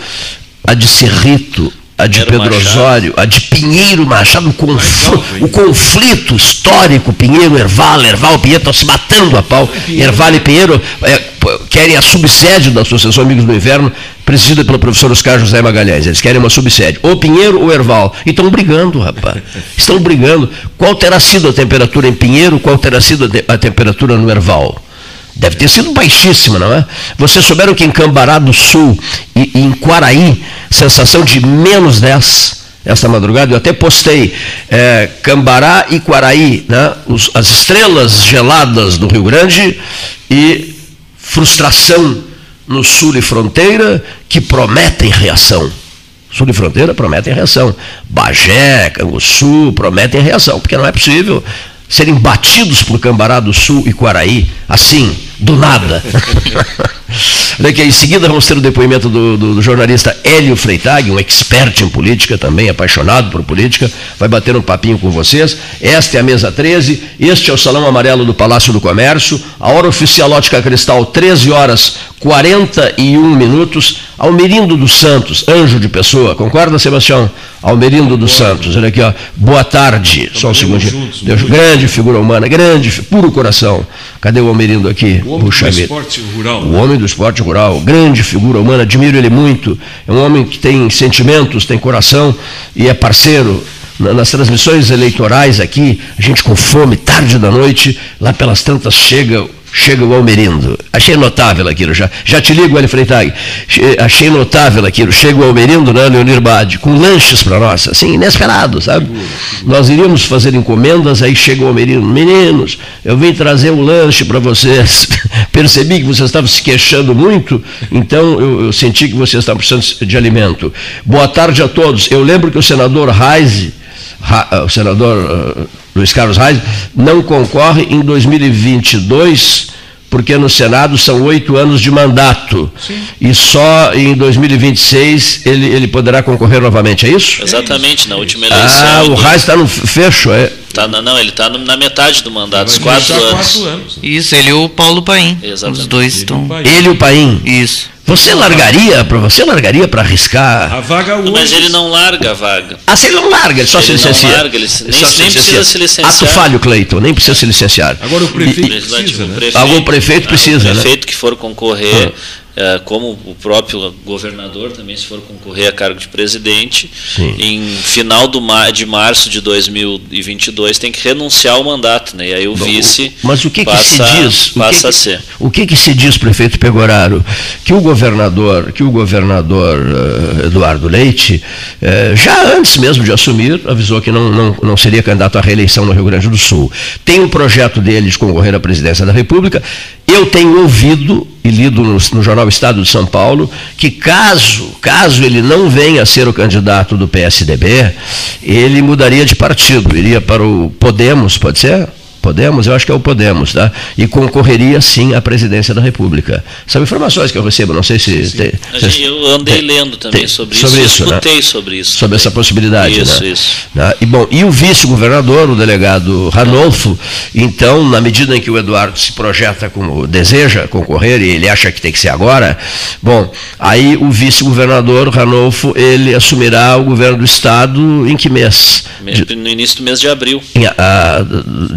a de Cerrito? A de Pedro Machado. Osório, a de Pinheiro Machado, o, hein? o conflito histórico, Pinheiro, Erval, Erval, Pinheiro, estão se matando a pau. Erval e Pinheiro é, querem a subsede da Associação Amigos do Inverno, presidida pelo professor Oscar José Magalhães. Eles querem uma subsede, ou Pinheiro ou Erval. E estão brigando, rapaz. Estão brigando. Qual terá sido a temperatura em Pinheiro, qual terá sido a, te- a temperatura no Erval? Deve ter sido baixíssima, não é? Vocês souberam que em Cambará do Sul e, e em Quaraí, sensação de menos 10 esta madrugada, eu até postei é, Cambará e Quaraí, né? Os- as estrelas geladas do Rio Grande e frustração no sul e fronteira que prometem reação. Sul e fronteira prometem reação. Bagé, Canguçu prometem reação, porque não é possível serem batidos por Cambará do Sul e Quaraí, assim, do nada. Olha aqui, em seguida vamos ter o depoimento do, do- do jornalista Hélio Freitag, um expert em política também, apaixonado por política, vai bater um papinho com vocês. Esta é a mesa 13, este é o Salão Amarelo do Palácio do Comércio, a hora oficial ótica cristal, 13 horas 41 minutos, Almerindo dos Santos, anjo de pessoa, concorda, Sebastião? Almerindo dos Santos, olha aqui, ó, boa tarde, só um segundinho. Deus, grande figura humana, grande, puro coração. Cadê o Almerindo aqui? O homem Puxa do esporte rural. O homem do esporte rural, grande figura humana, admiro ele muito. É um homem que tem sentimentos, tem coração e é parceiro. Na- Nas transmissões eleitorais aqui, a gente com fome, tarde da noite, lá pelas tantas chega, chega o Almerindo. Achei notável aquilo, já, já te ligo, Eli Freitag. Che- Achei notável aquilo. Chega o Almerindo, né, Leonir Bade, com lanches para nós, assim, inesperado, sabe? Nós iríamos fazer encomendas, aí chega o Almerindo, meninos, eu vim trazer um lanche para vocês. Percebi que vocês estavam se queixando muito, então eu, eu senti que vocês estavam precisando de alimento. Boa tarde a todos. Eu lembro que o senador Reise, Ra- ah, o senador ah, Luiz Carlos Reis, não concorre em 2022, porque no Senado são oito anos de mandato. E só em 2026 ele, ele poderá concorrer novamente, é isso? Exatamente, na última eleição. Ah, o ele Reis está no fecho, é. tá na- não, ele está na metade do mandato, os Vai quatro anos. quatro anos. Isso, ele e o Paulo Paim. Exatamente. Os dois Ele estão. Ele e o Paim. Isso. Você largaria para você largaria para arriscar? A vaga hoje. Mas ele não larga a vaga. Ah, se ele não larga, ele só Ele se não licencia. larga, ele se- nem- só nem precisa se licenciar. Ato falho, Cleiton, nem precisa se licenciar. Agora o prefeito Legislativo, precisa, o né? prefeito, Algum prefeito ah, precisa, né? O prefeito que for concorrer, eh, como o próprio governador também, se for concorrer a cargo de presidente, Sim. em final do ma- de março de 2022 tem que renunciar ao mandato, né? E aí o vice Mas o que, que se passa, diz? O que passa que- a ser. O que, que se diz, prefeito Pegoraro? Que o governador, que o governador eh, Eduardo Leite, eh, já antes mesmo de assumir, avisou que não, não, não seria candidato à reeleição no Rio Grande do Sul. Tem um projeto dele de concorrer à presidência da República. Eu tenho ouvido e lido no, no jornal Estado de São Paulo que caso, caso ele não venha a ser o candidato do PSDB, ele mudaria de partido, iria para o Podemos, pode ser? Podemos, eu acho que é o Podemos, tá? E concorreria sim à presidência da República. São informações que eu recebo, não sei se. tem- A gente- eu andei tem- lendo também tem- sobre, sobre isso, isso, né? escutei sobre isso. sobre essa possibilidade. Isso, né? isso. Né? E, bom, e o vice-governador, o delegado Ranolfo, então, na medida em que o Eduardo se projeta como deseja concorrer, e ele acha que tem que ser agora, bom, aí o vice-governador Ranolfo, ele assumirá o governo do Estado em que mês? No início do mês de abril. em, ah,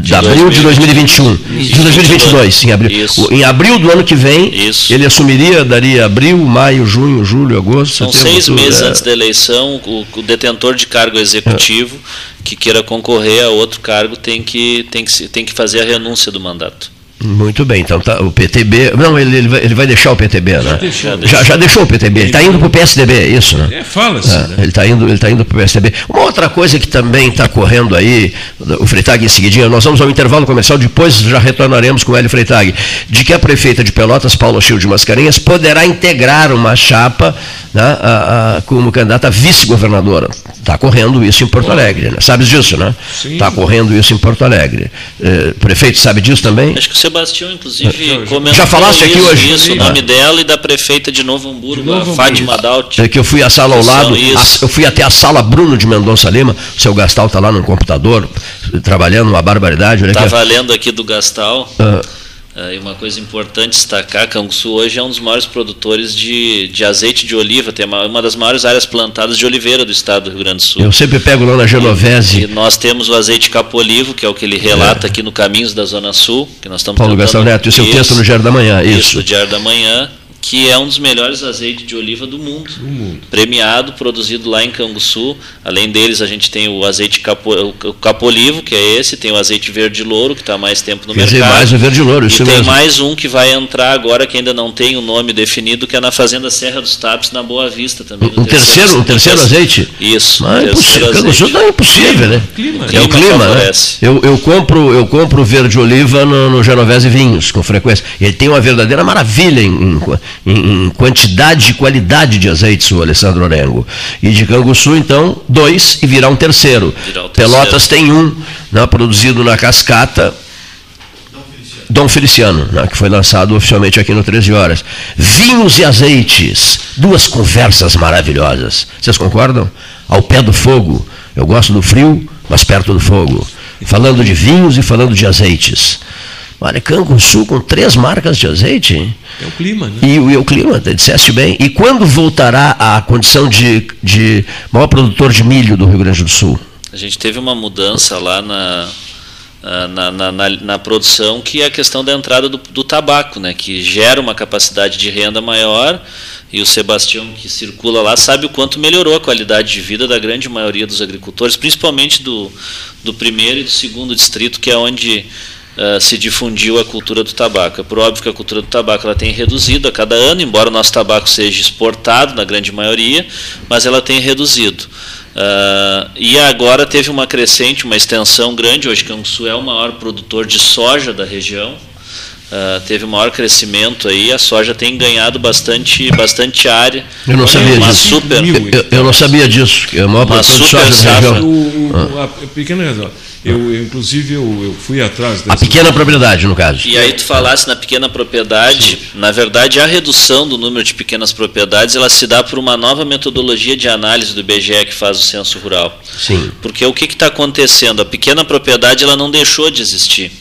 de abril de 2021. De 2022, em abril. Isso. Em abril do ano que vem, Isso. ele assumiria, daria abril, maio, junho, julho, agosto, São setembro, seis outubro, meses é. antes da eleição, o, o detentor de cargo executivo que queira concorrer a outro cargo tem que, tem que, tem que fazer a renúncia do mandato. Muito bem, então tá, o PTB. Não, ele, ele, vai, ele vai deixar o PTB, né? deixou. Já, já deixou o PTB, ele está indo para o PSDB, é isso, né? É, fala-se, É, né? ele está indo, ele tá indo para o PSDB. Uma outra coisa que também está correndo aí, o Freitag em seguidinha, nós vamos ao intervalo comercial, depois já retornaremos com o Hélio Freitag, de que a prefeita de Pelotas, Paula Chil de Mascarenhas, poderá integrar uma chapa né, a- a- como candidata vice-governadora. Está correndo isso em Porto Alegre, né? Sabes disso, né? Está correndo isso em Porto Alegre. Eh, prefeito sabe disso também? Acho que o Sebastião, inclusive, comentou Já falaste aqui isso, hoje? Isso, o Ah. nome dela e da prefeita de Novo Hamburgo, De Novo a Fátima Daut. É que eu fui à sala ao lado, a- eu fui até a sala Bruno de Mendonça Lima, o seu Gastal está lá no computador, trabalhando uma barbaridade. Estava ó. lendo aqui do Gastal. Ah, e uma coisa importante destacar, Canguçu hoje é um dos maiores produtores de, de azeite de oliva, tem uma, uma das maiores áreas plantadas de oliveira do estado do Rio Grande do Sul. eu sempre pego lá na E Genovese, nós temos o azeite capolivo, que é o que ele relata aqui no Caminhos da Zona Sul, que nós estamos Paulo Gastão Neto, e seu texto no Diário da Manhã, Isso, isso. do Diário da Manhã, que é um dos melhores azeites de oliva do mundo. Do mundo. Premiado, produzido lá em Canguçu. Além deles, a gente tem o azeite capo, o capolivo, que é esse, tem o azeite verde louro, que está há mais tempo no Quer dizer, mercado. mais o verde louro, E isso tem mesmo. mais um que vai entrar agora, que ainda não tem o nome definido, que é na Fazenda Serra dos Tapes, na Boa Vista também. no Um terceiro, um no terceiro azeite? Isso, Mas é um impossível, Canguçu não é impossível, né? Clima. É o Clima né? Eu, eu compro eu compro verde oliva no, no Genovese Vinhos, com frequência. Ele tem uma verdadeira maravilha em, em- em quantidade e qualidade de azeites, o Alessandro Orengo. E de Canguçu, então, dois e virá um terceiro. Virá terceiro. Pelotas tem um, né, produzido na cascata. Dom Feliciano, né, que foi lançado oficialmente aqui no 13 Horas. Vinhos e azeites, duas conversas maravilhosas. Vocês concordam? Ao pé do fogo. Eu gosto do frio, mas perto do fogo. Falando de vinhos e falando de azeites. Olha, Canguçu com três marcas de azeite. hein? É o clima, né? E, o- e o clima, disseste bem. E quando voltará à condição de, de maior produtor de milho do Rio Grande do Sul? A gente teve uma mudança lá na, ah, na, na, na- na produção, que é a questão da entrada do, do tabaco, né, que gera uma capacidade de renda maior, e o Sebastião, que circula lá, sabe o quanto melhorou a qualidade de vida da grande maioria dos agricultores, principalmente do, do primeiro e do segundo distrito, que é onde ah, se difundiu a cultura do tabaco. É por óbvio que a cultura do tabaco ela tem reduzido a cada ano, embora o nosso tabaco seja exportado na grande maioria, mas ela tem reduzido. Ah, e agora teve uma crescente, uma extensão grande. Hoje Canguçu é o maior produtor de soja da região. Ah, teve um maior crescimento aí. A soja tem ganhado bastante, bastante área. Eu não sabia uma disso. super. Eu, eu não sabia disso, que é o maior produtor de soja da região. O, o- a pequena razão. Eu, eu, inclusive, eu, eu fui atrás A dessa. pequena propriedade, no caso. E aí tu falasse na pequena propriedade, na verdade a redução do número de pequenas propriedades ela se dá por uma nova metodologia de análise do IBGE que faz o censo rural. Sim. Porque o que está acontecendo? A pequena propriedade ela não deixou de existir.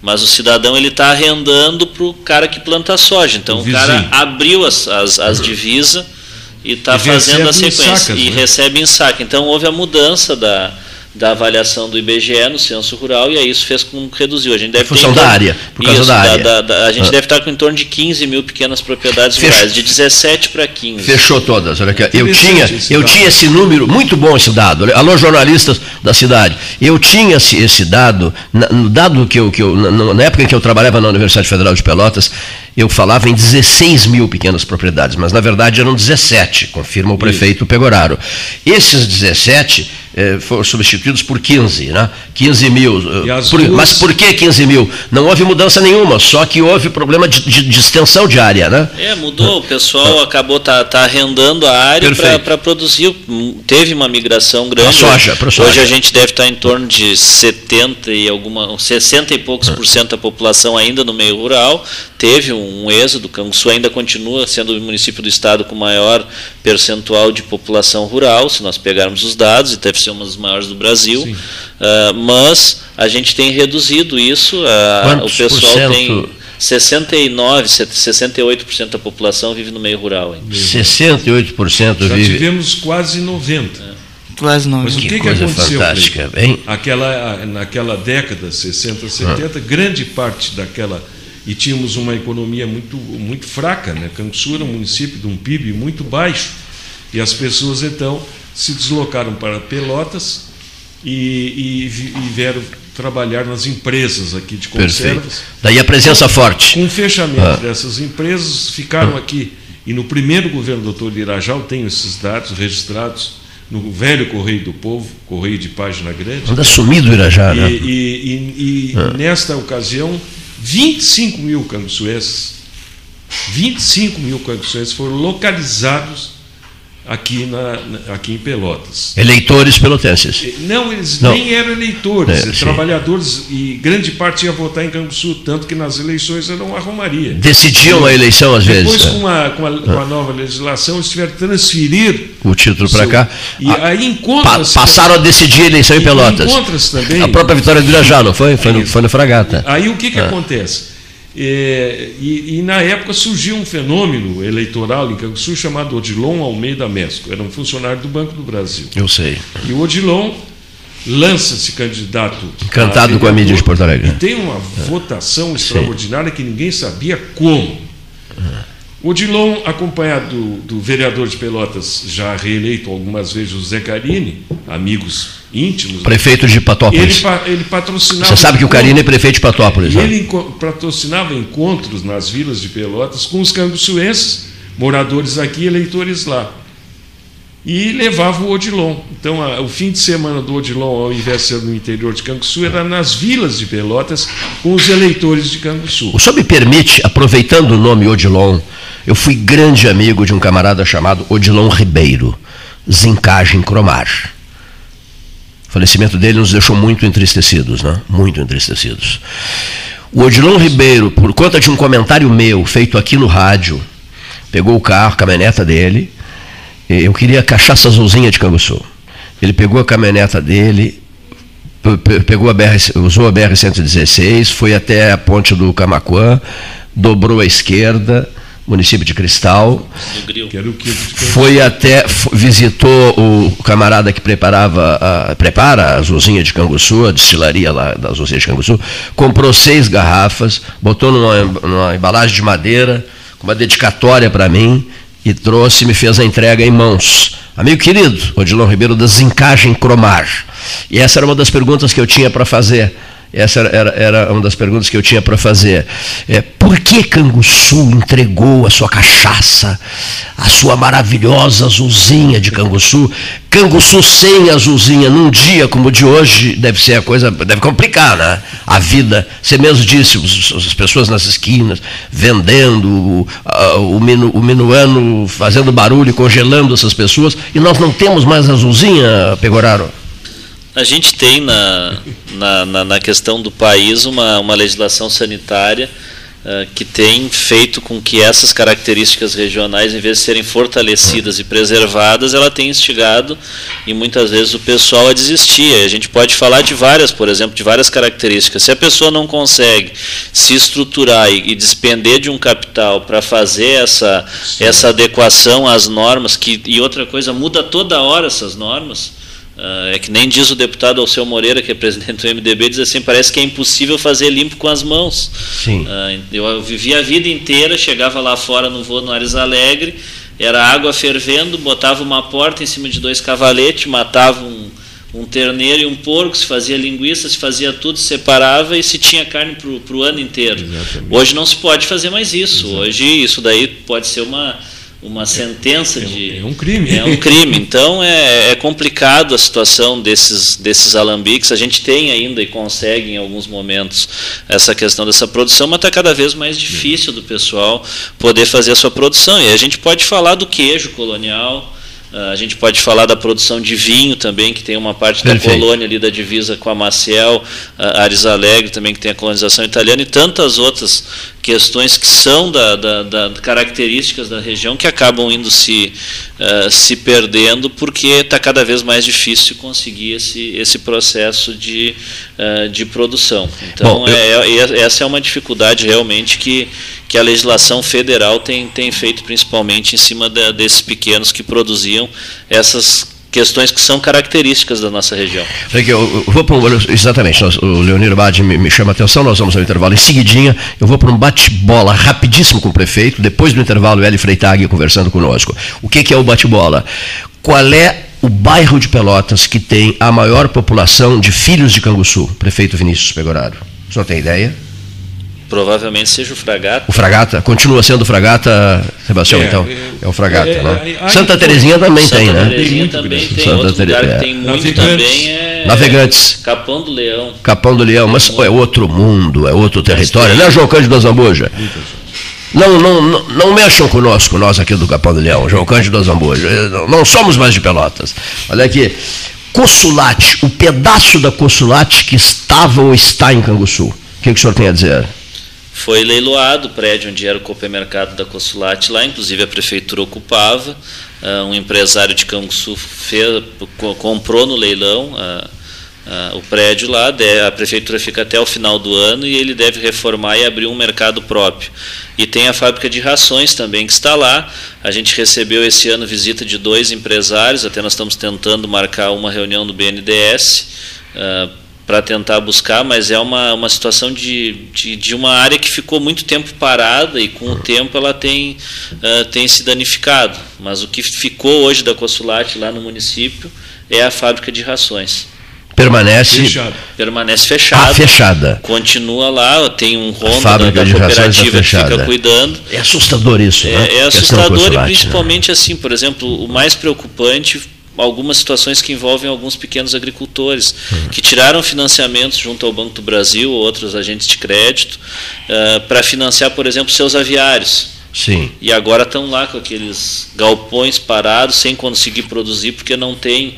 Mas o cidadão ele está arrendando para o cara que planta soja. Então O o, cara abriu as, as, as divisas e está fazendo a sequência. sacas, e né? recebe em saca. Então houve a mudança da, da avaliação do IBGE no censo rural e aí isso fez com que reduziu. A gente deve ter função em da torno- área, por causa Isso, da área. da- da- a gente Ah. deve estar com em torno de 15 mil pequenas propriedades Fech- rurais, de 17 para 15. Fechou todas. Olha aqui. Eu tinha, esse eu dado. tinha esse número, muito bom esse dado. Alô, jornalistas da cidade. Eu tinha esse, esse dado, na- no dado que eu, que eu na, na época em que eu trabalhava na Universidade Federal de Pelotas, eu falava em 16 mil pequenas propriedades, mas na verdade eram 17, confirma o prefeito Pegoraro. Esses 17 eh, foram substituídos por 15, né? 15 mil. eh, por- duas- Mas por que 15 mil? Não houve mudança nenhuma, só que houve problema de, de- de extensão de área, né? É, mudou. O pessoal acabou tá, tá arrendando a área para produzir. Hum, Teve uma migração grande. Pra soja, pra soja. Hoje a gente deve estar em torno de 70 e alguma, 60 e poucos por cento da população ainda no meio rural. Teve um, êxodo. Canguçu ainda continua sendo o município do estado com maior percentual de população rural, se nós pegarmos os dados, e deve ser uma das maiores do Brasil. Ah, mas a gente tem reduzido isso. ah, o pessoal por cento? tem 69, 68% da população vive no meio rural ainda. 68% Já vive. tivemos quase 90. Quase não. Mas o Que que, que aconteceu? fantástica? Aquela, naquela década, 60, 70, grande parte daquela. E tínhamos uma economia muito, muito fraca, né? Canguçu era um município de um PIB muito baixo. E as pessoas, então, se deslocaram para Pelotas e, e e vieram trabalhar nas empresas aqui de Perfeito. conservas. Daí a presença forte. Com o fechamento Ah. dessas empresas, ficaram aqui. E no primeiro governo do doutor Irajá, eu tenho esses dados registrados no velho Correio do Povo, Correio de Página Grande. Anda sumido o Irajá, E, né? e- e- e nesta ocasião, 25 mil canguçuenses, 25 mil canguçuenses foram localizados aqui, na, aqui em Pelotas. Eleitores pelotenses. Não, eles Não. nem eram eleitores, é, trabalhadores, e grande parte ia votar em Canguçu, tanto que nas eleições era uma romaria. Decidiam a eleição às Depois, vezes. Depois, com, a, com, a, com a nova legislação, eles tiveram que transferir o título para cá. E a, aí encontra pa, Passaram a decidir a eleição em Pelotas. também. A própria vitória do Irajá, não foi? Foi no, foi no Fragata. Aí o que, que ah. acontece? É, e, e, na época surgiu um fenômeno eleitoral em Canguçu chamado Odilon Almeida Mesco, era um funcionário do Banco do Brasil. Eu sei. E o Odilon lança-se candidato. Encantado a com a mídia de Porto Alegre. E tem uma é. votação extraordinária que ninguém sabia como. O Odilon, acompanhado do, do, vereador de Pelotas, já reeleito algumas vezes, o Zé Carini, amigos íntimos. Prefeito de Patópolis. Ele, ele patrocinava. Você sabe que o Carini é prefeito de Patópolis. Né? Ele patrocinava encontros nas vilas de Pelotas com os canguçuenses, moradores aqui, eleitores lá. E levava o Odilon. Então, a, o fim de semana do Odilon, ao invés de ser no interior de Canguçu, era nas vilas de Pelotas com os eleitores de Canguçu. O senhor me permite, aproveitando o nome Odilon, eu fui grande amigo de um camarada chamado Odilon Ribeiro, Zincagem Cromar. O falecimento dele nos deixou muito entristecidos, né? muito entristecidos. O Odilon Ribeiro, por conta de um comentário meu feito aqui no rádio, pegou o carro, a caminhoneta dele, eu queria cachaça azulzinha de Canguçu. Ele pegou a caminhoneta dele, pegou a BR, usou a BR-116, foi até a ponte do Camacuã, dobrou à esquerda, município de Cristal. Foi até, visitou o camarada que preparava, a, prepara a azulzinha de Canguçu, a destilaria lá da azulzinha de Canguçu, comprou seis garrafas, botou numa, numa embalagem de madeira, com uma dedicatória para mim, e trouxe e me fez a entrega em mãos. Amigo querido, Odilon Ribeiro da Zincagem Cromar. E essa era uma das perguntas que eu tinha para fazer essa era, era, uma das perguntas que eu tinha para fazer. É, por que Canguçu entregou a sua cachaça, a sua maravilhosa azulzinha de Canguçu? Canguçu sem azulzinha num dia como o de hoje deve ser a coisa, deve complicar, né? A vida. Você mesmo disse, as pessoas nas esquinas vendendo, o, o, minu, o minuano fazendo barulho, congelando essas pessoas, e nós não temos mais azulzinha, Pegoraro? A gente tem na, na, na, na questão do país uma, uma legislação sanitária uh, que tem feito com que essas características regionais, em vez de serem fortalecidas e preservadas, ela tem instigado e muitas vezes o pessoal a desistir. A gente pode falar de várias, por exemplo, de várias características. Se a pessoa não consegue se estruturar e, e despender de um capital para fazer essa, essa adequação às normas, que, e outra coisa, muda toda hora essas normas é que nem diz o deputado Alceu Moreira, que é presidente do MDB, diz assim, parece que é impossível fazer limpo com as mãos. Sim. Uh, eu vivi a vida inteira, chegava lá fora no voo no Ares Alegre, era água fervendo, botava uma porta em cima de dois cavaletes, matava um, um terneiro e um porco, se fazia linguiça, se fazia tudo, se separava e se tinha carne para o ano inteiro. Exatamente. Hoje não se pode fazer mais isso. Exatamente. Hoje isso daí pode ser uma uma sentença é, de. É um crime. É um crime. Então é, é complicado a situação desses, desses alambiques. A gente tem ainda e consegue em alguns momentos essa questão dessa produção, mas está cada vez mais difícil do pessoal poder fazer a sua produção. E a gente pode falar do queijo colonial. Ah, a gente pode falar da produção de vinho também, que tem uma parte Perfeito. da colônia ali da divisa com a Maciel, a Ares Alegre também, que tem a colonização italiana, e tantas outras questões que são da, da, da características da região que acabam indo se, uh, se perdendo porque está cada vez mais difícil conseguir esse, esse processo de, uh, de produção. Então, Bom, é, é, essa é uma dificuldade realmente que, que a legislação federal tem, tem feito principalmente em cima de, desses pequenos que produziam essas questões que são características da nossa região. Eu, vou para exatamente, nós, o Leonir Bade me, me, chama a atenção, nós vamos ao intervalo. Em seguidinha, eu vou para um bate-bola rapidíssimo com o prefeito, depois do intervalo, Eli Freitag conversando conosco. O que, que é o bate-bola? Qual é o bairro de Pelotas que tem a maior população de filhos de Canguçu? Prefeito Vinícius Pegoraro. O senhor tem ideia? Provavelmente seja o Fragata. O Fragata, continua sendo o Fragata, Sebastião, é, então. É, é o Fragata, é, né? É, Santa Terezinha também Santa tem, né? Terezinha também tem. Santa outro lugar que tem muito Navegantes. também é... Navegantes. Capão do Leão. Capão do Leão, mas é outro mundo, é outro território. Não é João Cândido da Zambuja? Não, não, não, não mexam conosco, nós aqui do Capão do Leão, João Cândido Azambuja. Não somos mais de Pelotas. Olha aqui. Cossulate, o pedaço da Cossulate que estava ou está em Canguçu. O que, que o senhor tem a dizer? Foi leiloado o prédio onde era o Copemercado da Consulate lá, inclusive a prefeitura ocupava. Uh, um empresário de Canguçu fez, comprou no leilão uh, uh, o prédio lá, a prefeitura fica até o final do ano e ele deve reformar e abrir um mercado próprio. E tem a fábrica de rações também que está lá. A gente recebeu esse ano visita de dois empresários, até nós estamos tentando marcar uma reunião do BNDES para tentar buscar, mas é uma, uma situação de, de, de, uma área que ficou muito tempo parada e com o tempo ela tem, uh, tem se danificado. Mas o que ficou hoje da Consulate lá no município é a fábrica de rações. Permanece Fechado. permanece fechada. Ah, fechada. Continua lá, tem um ronda da, da cooperativa que fica cuidando. É assustador isso, é, né? É assustador e né? principalmente né? assim, por exemplo, o mais preocupante algumas situações que envolvem alguns pequenos agricultores uhum. que tiraram financiamentos junto ao Banco do Brasil ou outros agentes de crédito uh, para financiar, por exemplo, seus aviários. Sim. E agora estão lá com aqueles galpões parados sem conseguir produzir porque não tem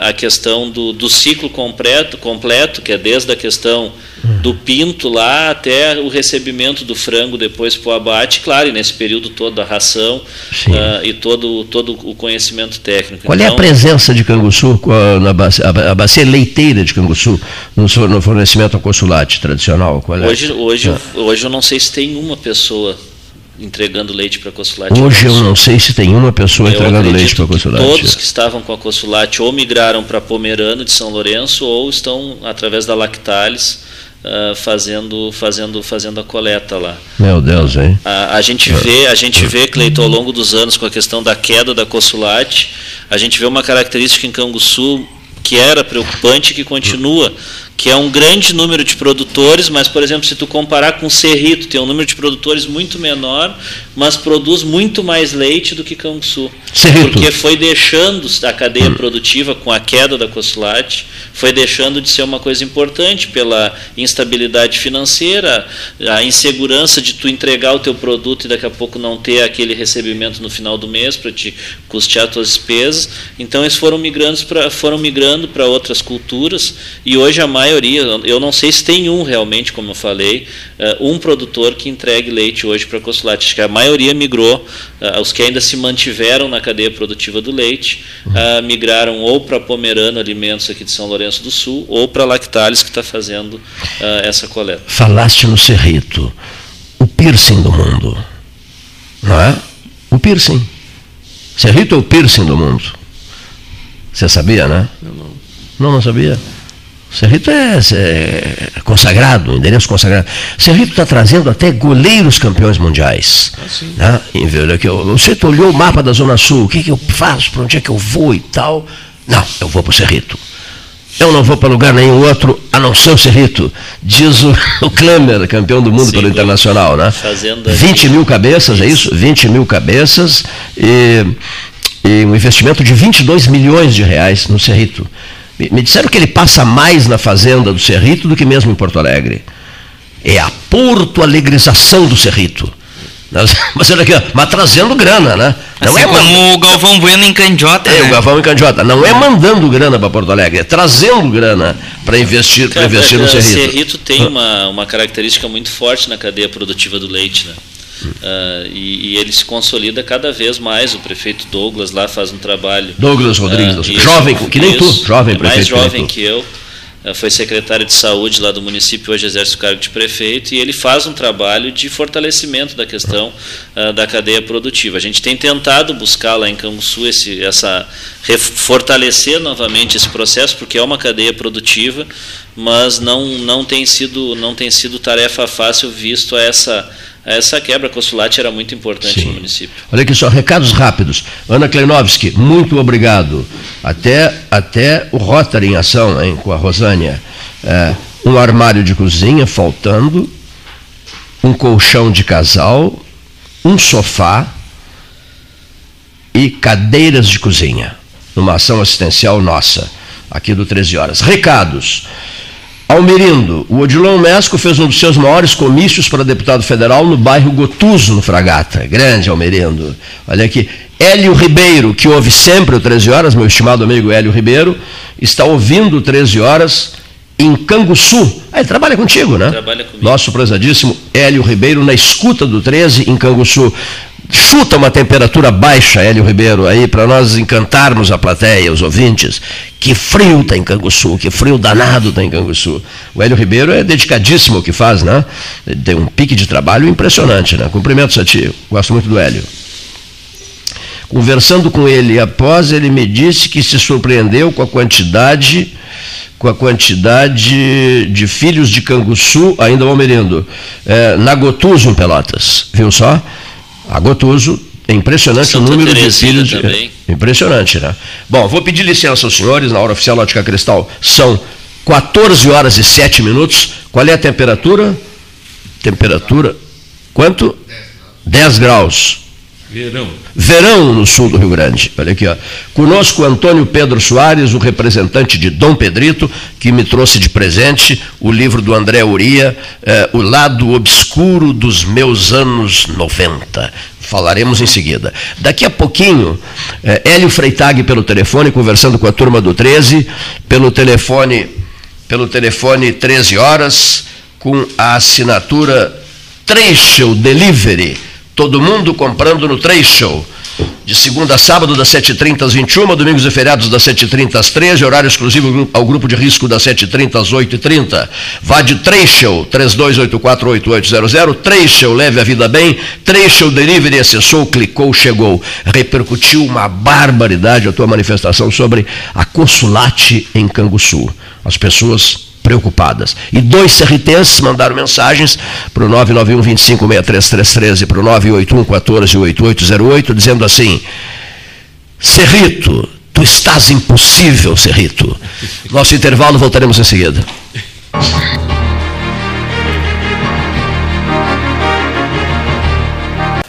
a questão do, do ciclo completo, completo, que é desde a questão do pinto lá até o recebimento do frango depois para o abate, claro, e nesse período todo da ração uh, e todo, todo o conhecimento técnico. Qual então, é a então, presença de canguçu na bacia, a bacia leiteira de canguçu no, fornecimento ao consulate tradicional? É? Hoje, hoje, ah. hoje eu não sei se tem uma pessoa entregando leite para a Consulate. Hoje eu não sei se tem uma pessoa eu entregando leite para a Consulate. Todos que estavam com a Consulate ou migraram para Pomerano de São Lourenço ou estão através da Lactalis uh, fazendo fazendo fazendo a coleta lá. Meu Deus, hein? A, a gente vê a gente vê Cleiton ao longo dos anos com a questão da queda da Consulate, a gente vê uma característica em Canguçu que era preocupante que continua que é um grande número de produtores, mas, por exemplo, se tu comparar com o Cerrito, tem um número de produtores muito menor, mas produz muito mais leite do que Canguçu. Cerrito. Porque foi deixando a cadeia hum. produtiva com a queda da Consulate, foi deixando de ser uma coisa importante pela instabilidade financeira, a insegurança de tu entregar o teu produto e daqui a pouco não ter aquele recebimento no final do mês para te custear as tuas despesas. Então eles foram migrando para foram migrando para outras culturas e hoje a maioria, eu não sei se tem um realmente, como eu falei, eh, um produtor que entregue leite hoje para Consulate. Acho que a maioria migrou, eh, os que ainda se mantiveram na cadeia produtiva do leite, uhum. migraram ou para Pomerano Alimentos aqui de São Lourenço do Sul ou para a Lactalis que está fazendo essa coleta. Falaste no Cerrito, o piercing do mundo, não é? O piercing. Cerrito é o piercing do mundo. Você sabia, né? Eu não. Não, não sabia. Cerrito é, é, consagrado, endereço consagrado. Cerrito está trazendo até goleiros campeões mundiais. Ah, né? Você olhou o mapa da Zona Sul, o que, que eu faço, para onde é que eu vou e tal. Não, eu vou para o Cerrito. Eu não vou para lugar nenhum outro a não ser o Cerrito, diz o, o Klammer, campeão do mundo Sim, pelo Internacional, né? 20 mil cabeças, é isso? 20 mil cabeças e, e, um investimento de 22 milhões de reais no Cerrito. Me, me disseram que ele passa mais na fazenda do Cerrito do que mesmo em Porto Alegre. É a porto alegrização do Cerrito. Mas, olha aqui, mas trazendo grana, né? Não assim é como o Galvão Bueno em Candiota. É, né? o Galvão em Candiota. Não é mandando grana para Porto Alegre, é trazendo grana para investir, para investir no é, Cerrito. O Cerrito tem uma, uma característica muito forte na cadeia produtiva do leite, né? Uh, e, e, ele se consolida cada vez mais. O prefeito Douglas lá faz um trabalho. Douglas Rodrigues, uh, jovem, que nem isso, tu, jovem é prefeito. Mais jovem que, que eu. Eh, foi secretário de saúde lá do município, hoje exerce o cargo de prefeito, e ele faz um trabalho de fortalecimento da questão da cadeia produtiva. A gente tem tentado buscar lá em Canguçu esse, essa, fortalecer novamente esse processo, porque é uma cadeia produtiva, mas não, não, tem, sido, não tem sido tarefa fácil visto a essa essa quebra consulate era muito importante Sim. no município. Olha aqui só, recados rápidos. Ana Kleinovski, muito obrigado. Até, até o Rotary em ação, hein, com a Rosânia. É, um armário de cozinha faltando, um colchão de casal, um sofá e cadeiras de cozinha. Numa ação assistencial nossa, aqui do 13 Horas. Recados. Almerindo, o Odilon Mesco fez um dos seus maiores comícios para deputado federal no bairro Gotuso, no Fragata. Grande Almerindo. Olha aqui. Hélio Ribeiro, que ouve sempre o 13 Horas, meu estimado amigo Hélio Ribeiro, está ouvindo o 13 Horas em Canguçu. Ah, ele trabalha contigo, né? Trabalha comigo. Nosso prezadíssimo Hélio Ribeiro, na escuta do 13 em Canguçu. Chuta uma temperatura baixa, Hélio Ribeiro, aí para nós encantarmos a plateia, os ouvintes. Que frio está em Canguçu, que frio danado está em Canguçu. O Hélio Ribeiro é dedicadíssimo ao que faz, né? Tem um pique de trabalho impressionante, né? Cumprimentos a ti, gosto muito do Hélio. Conversando com ele após, ele me disse que se surpreendeu com a quantidade com a quantidade de filhos de Canguçu, ainda o Almerindo, é, na Gotuso, em Pelotas. Viu só? A Gotuso, é impressionante Santa o número de Terezinha filhos. De, também. impressionante, né? Bom, vou pedir licença aos senhores, na hora oficial Ótica Cristal, são 14 horas e 7 minutos. Qual é a temperatura? Temperatura, quanto? 10 graus. Verão. Verão no sul do Rio Grande. Olha aqui, ó. Conosco Antônio Pedro Soares, o representante de Dom Pedrito, que me trouxe de presente o livro do André Uria, eh, O Lado Obscuro dos Meus Anos 90. Falaremos em seguida. Daqui a pouquinho, eh, Hélio Freitag pelo telefone, conversando com a turma do 13, pelo telefone, pelo telefone 13 horas, com a assinatura Trecho Delivery. Todo mundo comprando no Trade Show. De segunda a sábado, das 7h30 às 21 domingos e feriados das 7h30 às 13 horário exclusivo ao grupo de risco das 7h30 às 8h30. Vá de Trecho, 32848800. Trecho, leve a vida bem. Trecho Delivery, acessou, clicou, chegou. Repercutiu uma barbaridade a tua manifestação sobre a Consulate em Canguçu. As pessoas preocupadas. E dois CRTs mandaram mensagens para o 991 25 6333 e para o 981 14 8808, dizendo assim: Cerrito, tu estás impossível, Cerrito. Nosso intervalo, voltaremos em seguida.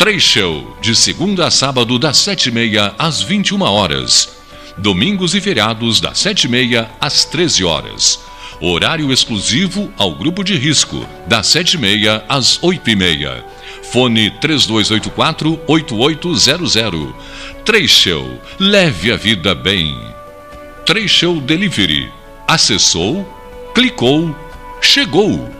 Três Show, de segunda a sábado, das 7h30 às 21 horas. Domingos e feriados, das 7h30 às 13 horas. Horário exclusivo ao grupo de risco, das 7h30 às 8h30. Fone 3284-8800. Três Show, leve a vida bem. Três Show Delivery. Acessou, clicou, chegou.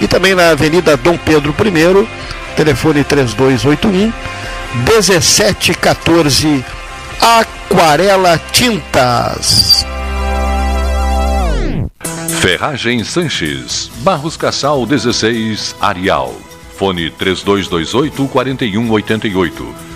e também na Avenida Dom Pedro I, telefone 3281 1714 Aquarela Tintas. Ferragem Sanches, Barros Cassal 16, Arial. Fone 3228 4188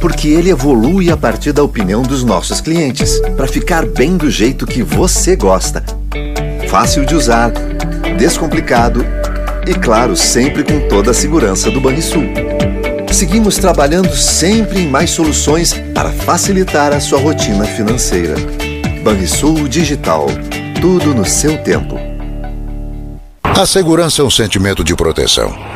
porque ele evolui a partir da opinião dos nossos clientes, para ficar bem do jeito que você gosta. Fácil de usar, descomplicado e, claro, sempre com toda a segurança do Banrisul. Seguimos trabalhando sempre em mais soluções para facilitar a sua rotina financeira. Banrisul Digital. Tudo no seu tempo. A segurança é um sentimento de proteção.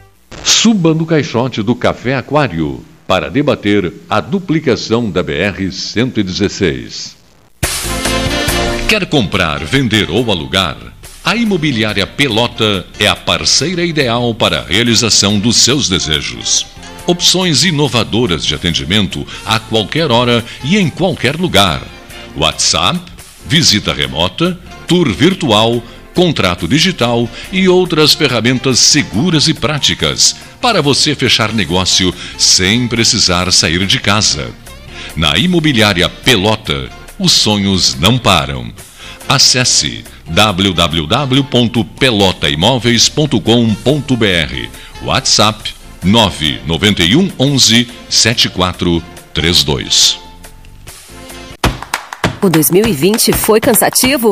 Suba no caixote do Café Aquário para debater a duplicação da BR-116. Quer comprar, vender ou alugar? A Imobiliária Pelota é a parceira ideal para a realização dos seus desejos. Opções inovadoras de atendimento a qualquer hora e em qualquer lugar. WhatsApp, visita remota, tour virtual contrato digital e outras ferramentas seguras e práticas para você fechar negócio sem precisar sair de casa. Na Imobiliária Pelota, os sonhos não param. Acesse www.pelotaimoveis.com.br WhatsApp 991 11 7432 O 2020 foi cansativo?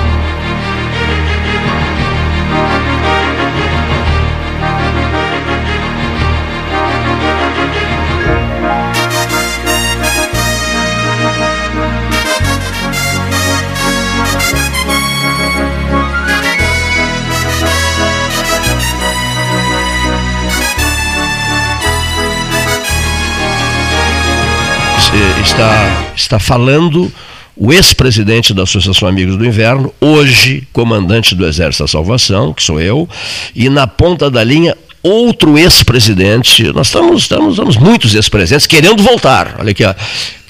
Está, está falando o ex-presidente da Associação Amigos do Inverno, hoje comandante do Exército da Salvação, que sou eu, e na ponta da linha outro ex-presidente. Nós estamos, estamos, estamos muitos ex-presidentes querendo voltar. Olha aqui, ó.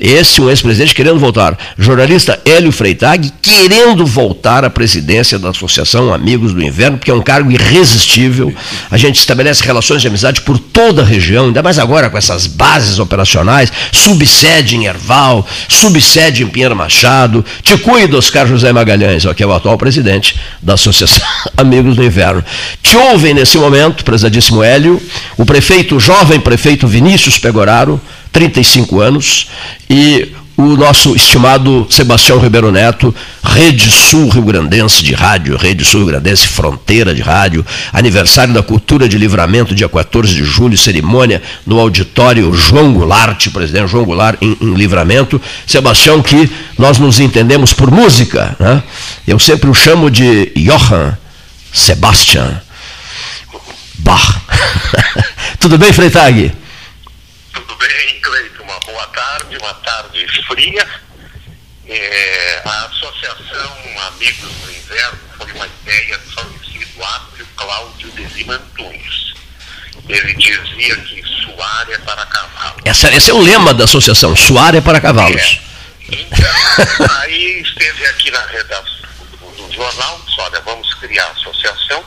Esse um ex-presidente querendo voltar. Jornalista Hélio Freitag querendo voltar à presidência da Associação Amigos do Inverno, porque é um cargo irresistível. A gente estabelece relações de amizade por toda a região, ainda mais agora com essas bases operacionais, subsede em Erval, subsede em Pinheiro Machado. Te cuida, Oscar José Magalhães, ó, que é o atual presidente da Associação Amigos do Inverno. Te ouvem nesse momento, prezadíssimo Hélio, o prefeito, o jovem prefeito Vinícius Pegoraro, 35 anos, e o nosso estimado Sebastião Ribeiro Neto, Rede Sul Rio Grandense de rádio, Rede Sul Rio Grandense Fronteira de rádio, aniversário da Cultura de Livramento, dia 14 de julho, cerimônia no auditório João Goulart, presidente João Goulart em, em Livramento. Sebastião, que nós nos entendemos por música, né? eu sempre o chamo de Johann Sebastian Bach. Tudo bem, Freitag? Bem, Cleiton? Uma boa tarde, uma tarde fria. É, a Associação Amigos do Inverno foi uma ideia do falecido Átrio Cláudio de Lima Antunes. Ele dizia que suar é para cavalos. Essa, esse é o lema da associação, suar é para cavalos. É. Então, aí esteve aqui na redação do, do jornal, disse, olha, vamos criar a associação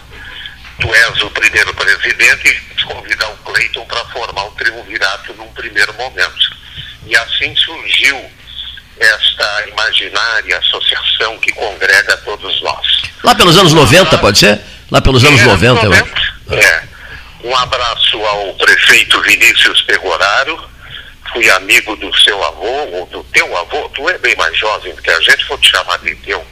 tu és o primeiro presidente, convidar o Cleiton para formar o triunvirato num primeiro momento. E assim surgiu esta imaginária associação que congrega todos nós. Lá pelos anos 90, pode ser? Lá pelos anos É, 90, eu acho. 90, é. Um abraço ao prefeito Vinícius Pegoraro. Fui amigo do seu avô, ou do teu avô, tu é bem mais jovem do que a gente, vou te chamar de teu.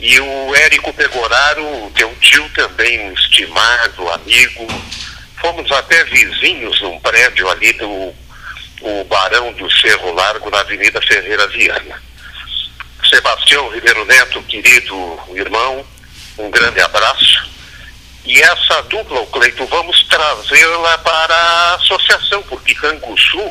E o Érico Pegoraro, teu tio também, um estimado amigo. Fomos até vizinhos num prédio ali do o Barão do Cerro Largo, na Avenida Ferreira Viana. Sebastião Ribeiro Neto, querido irmão, um grande abraço. E essa dupla, o Cleito, vamos trazê-la para a associação, porque Canguçu,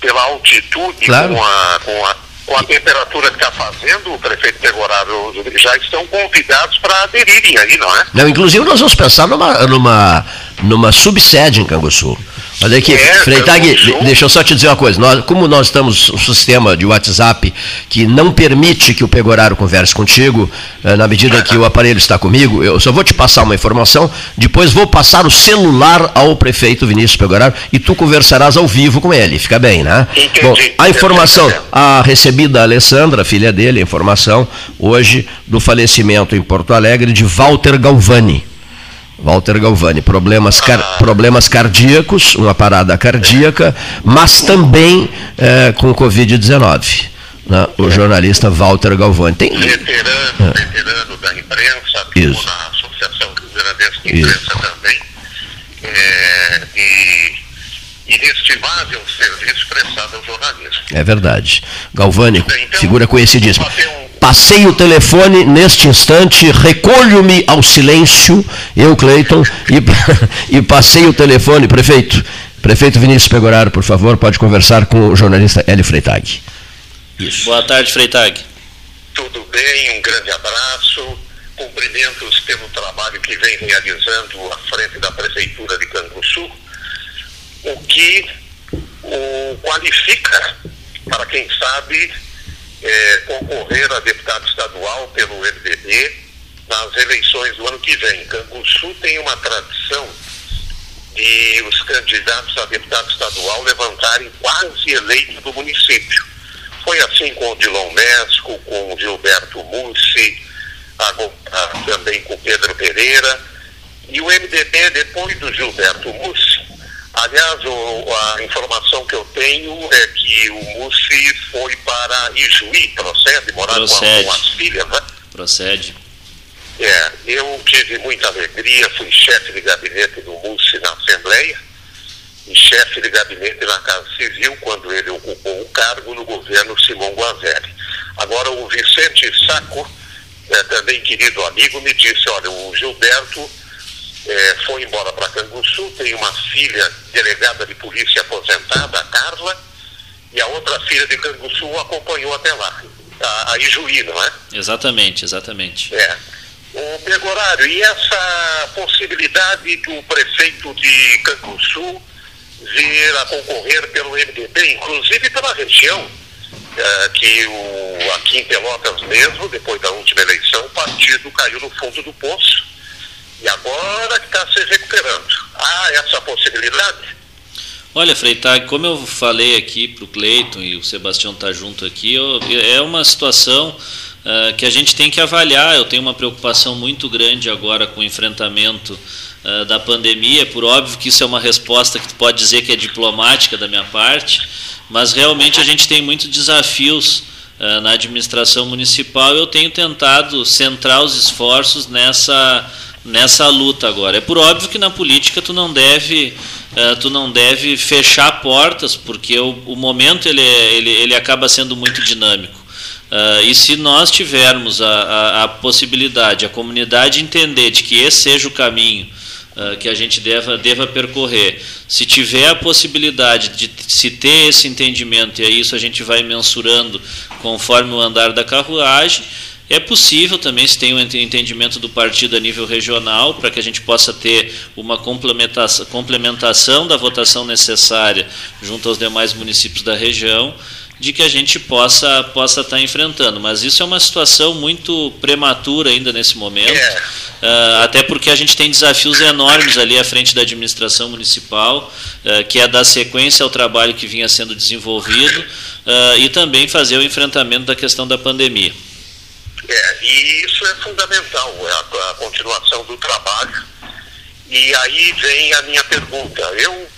pela altitude, Claro. com, a, com, a, com a temperatura que está fazendo, o prefeito Pegoraro já estão convidados para aderirem aí, não é? Não, inclusive nós vamos pensar numa, numa, numa subsede em Canguçu. Olha aqui, É, Freitag, Canguçu. deixa eu só te dizer uma coisa. Nós, como nós estamos um sistema de WhatsApp que não permite que o Pegoraro converse contigo, eh, na medida que o aparelho está comigo, eu só vou te passar uma informação, depois vou passar o celular ao prefeito Vinícius Pegoraro e tu conversarás ao vivo com ele. Fica bem, né? Entendi. Bom, a informação, a recebida a Alessandra, filha dele, a informação hoje do falecimento em Porto Alegre de Walter Galvani. Walter Galvani, problemas, car- problemas cardíacos, uma parada cardíaca, mas também eh, com Covid-19. né? O jornalista Walter Galvani. Tem, veterano, veterano da imprensa, É. Isso. na Associação Rio Grandense de Isso. Imprensa também. É, e inestimável serviço prestado ao jornalismo. É verdade. Galvani, Então, figura conhecidíssima. um- Passei o telefone neste instante, recolho-me ao silêncio, eu, Cleiton, e, e passei o telefone, prefeito. Prefeito Vinícius Pegoraro, por favor, pode conversar com o jornalista Hélio Freitag. Isso. Boa tarde, Freitag. Tudo bem, um grande abraço. Cumprimentos pelo trabalho que vem realizando à frente da Prefeitura de Canguçu, o que o qualifica para quem sabe eh, concorrer a deputado estadual pelo MDB nas eleições do ano que vem. Canguçu tem uma tradição de os candidatos a deputado estadual levantarem quase eleito do município. Foi assim com o Dilon Mesco, com o Gilberto Mussi, também com o Pedro Pereira. E o MDB, depois do Gilberto Mussi, aliás, o- a informação que eu tenho é que o Mussi foi para Ijuí, procede, morar Procede. com as filhas, né? Procede. É, eu tive muita alegria, fui chefe de gabinete do Mussi na Assembleia e chefe de gabinete na Casa Civil quando ele ocupou o cargo no governo Simão Guazelli. Agora o Vicente Saco, é, também querido amigo, me disse, olha, o Gilberto é, foi embora para Canguçu, tem uma filha delegada de polícia aposentada, a Carla, e a outra filha de Canguçu acompanhou até lá, a, a Ijuí, não é? Exatamente, exatamente. É. O Pegorário, e essa possibilidade do prefeito de Canguçu vir a concorrer pelo MDB, inclusive pela região, eh, que o, aqui em Pelotas mesmo, depois da última eleição, o partido caiu no fundo do poço e agora que está se recuperando. Há essa possibilidade? Olha, Freitag, como eu falei aqui para o Cleiton e o Sebastião está junto aqui, eu- é uma situação ah, que a gente tem que avaliar. Eu tenho uma preocupação muito grande agora com o enfrentamento ah, da pandemia. Por óbvio que isso é uma resposta que pode dizer que é diplomática da minha parte, mas realmente a gente tem muitos desafios ah, na administração municipal. Eu tenho tentado centrar os esforços nessa nessa luta agora. É por óbvio que na política tu não deve eh, tu não deve fechar portas porque o, o momento ele, é- ele, ele acaba sendo muito dinâmico. Ah, e se nós tivermos a, a, a possibilidade, a comunidade entender de que esse seja o caminho ah, que a gente deva, deva percorrer, se tiver a possibilidade de se ter esse entendimento, e aí isso a gente vai mensurando conforme o andar da carruagem, é possível também se tem um ente- entendimento do partido a nível regional para que a gente possa ter uma complementação, complementação da votação necessária junto aos demais municípios da região de que a gente possa possa estar enfrentando. Mas isso é uma situação muito prematura ainda nesse momento, uh, até porque a gente tem desafios enormes ali à frente da administração municipal, uh, que é dar sequência ao trabalho que vinha sendo desenvolvido uh, e também fazer o enfrentamento da questão da pandemia. É, e isso é fundamental, é a, a continuação do trabalho. E aí vem a minha pergunta. Eu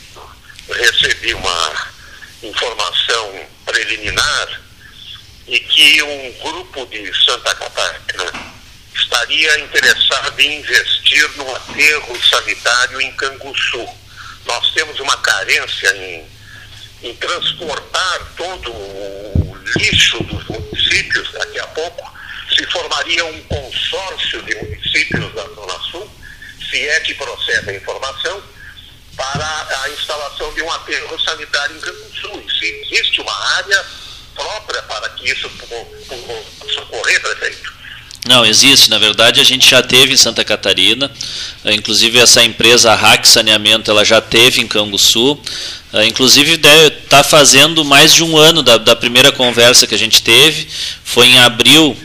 recebi uma informação preliminar e que um grupo de Santa Catarina estaria interessado em investir no aterro sanitário em Canguçu. Nós temos uma carência em, em transportar todo o lixo dos municípios, daqui a pouco se formaria um consórcio de municípios da Zona Sul, se é que procede a informação, para a instalação de um aterro sanitário em Canguçu. E se existe uma área própria para que isso possa ocorrer, prefeito? Não, existe. Na verdade, a gente já teve em Santa Catarina. Eh, inclusive, essa empresa, a RAC Saneamento, ela já teve em Canguçu. Eh, inclusive, está fazendo mais de um ano da, da primeira conversa que a gente teve. Foi em abril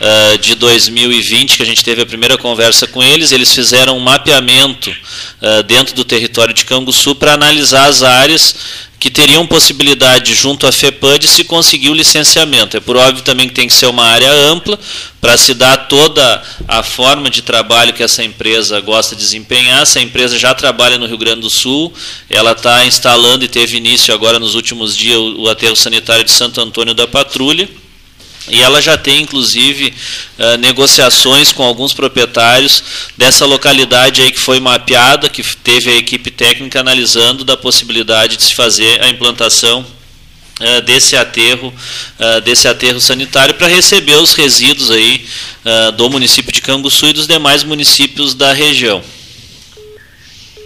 uh, de 2020 que a gente teve a primeira conversa com eles. Eles fizeram um mapeamento uh, dentro do território de Canguçu para analisar as áreas que teriam possibilidade junto à FEPAM de se conseguir o licenciamento. É por óbvio também que tem que ser uma área ampla para se dar toda a forma de trabalho que essa empresa gosta de desempenhar. Essa empresa já trabalha no Rio Grande do Sul, ela está instalando e teve início agora nos últimos dias o aterro sanitário de Santo Antônio da Patrulha. E ela já tem, inclusive, uh, negociações com alguns proprietários dessa localidade aí que foi mapeada, que teve a equipe técnica analisando da possibilidade de se fazer a implantação uh, desse aterro, uh, desse aterro sanitário para receber os resíduos aí do município de Canguçu e dos demais municípios da região.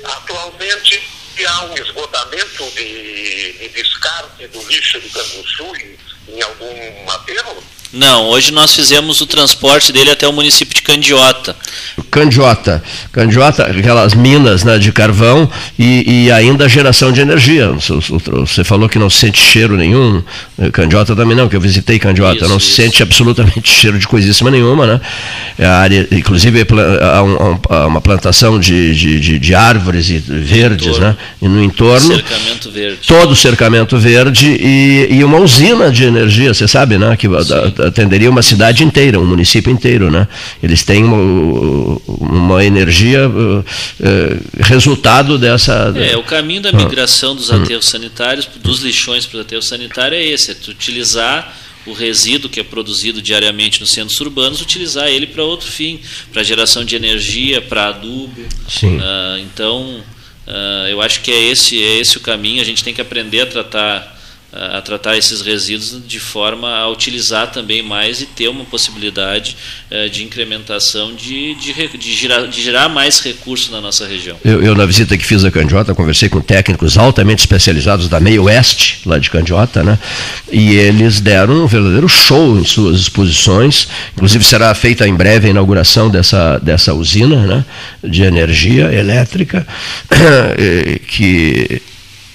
Atualmente há um esgotamento de, de descarte do lixo de Canguçu em algum aterro? Não, hoje nós fizemos o transporte dele até o município de Candiota. Candiota. Candiota, aquelas minas né, de carvão e, e ainda a geração de energia. Você falou que não sente cheiro nenhum. Candiota também não, que eu visitei Candiota. Isso, não isso. sente absolutamente cheiro de coisíssima nenhuma, né? É a área, inclusive há uma plantação de, de, de, de árvores e verdes, né? E no entorno. Cercamento verde. Todo cercamento verde e, e uma usina de energia, você sabe, né? Que, atenderia uma cidade inteira, um município inteiro, né? Eles têm uma, uma energia uh, uh, resultado dessa. É, o caminho da migração dos aterros sanitários, dos lixões para os aterros sanitários é esse, é utilizar o resíduo que é produzido diariamente nos centros urbanos, utilizar ele para outro fim, para geração de energia, para adubo. Sim. Uh, então, uh, eu acho que é esse, é esse o caminho. A gente tem que aprender a tratar a tratar esses resíduos de forma a utilizar também mais e ter uma possibilidade eh, de incrementação de, de, de, girar, de gerar mais recursos na nossa região. Eu, eu, na visita que fiz a Candiota, conversei com técnicos altamente especializados da Meio Oeste, lá de Candiota, né? e eles deram um verdadeiro show em suas exposições, inclusive será feita em breve a inauguração dessa, dessa usina né? de energia elétrica, eh, que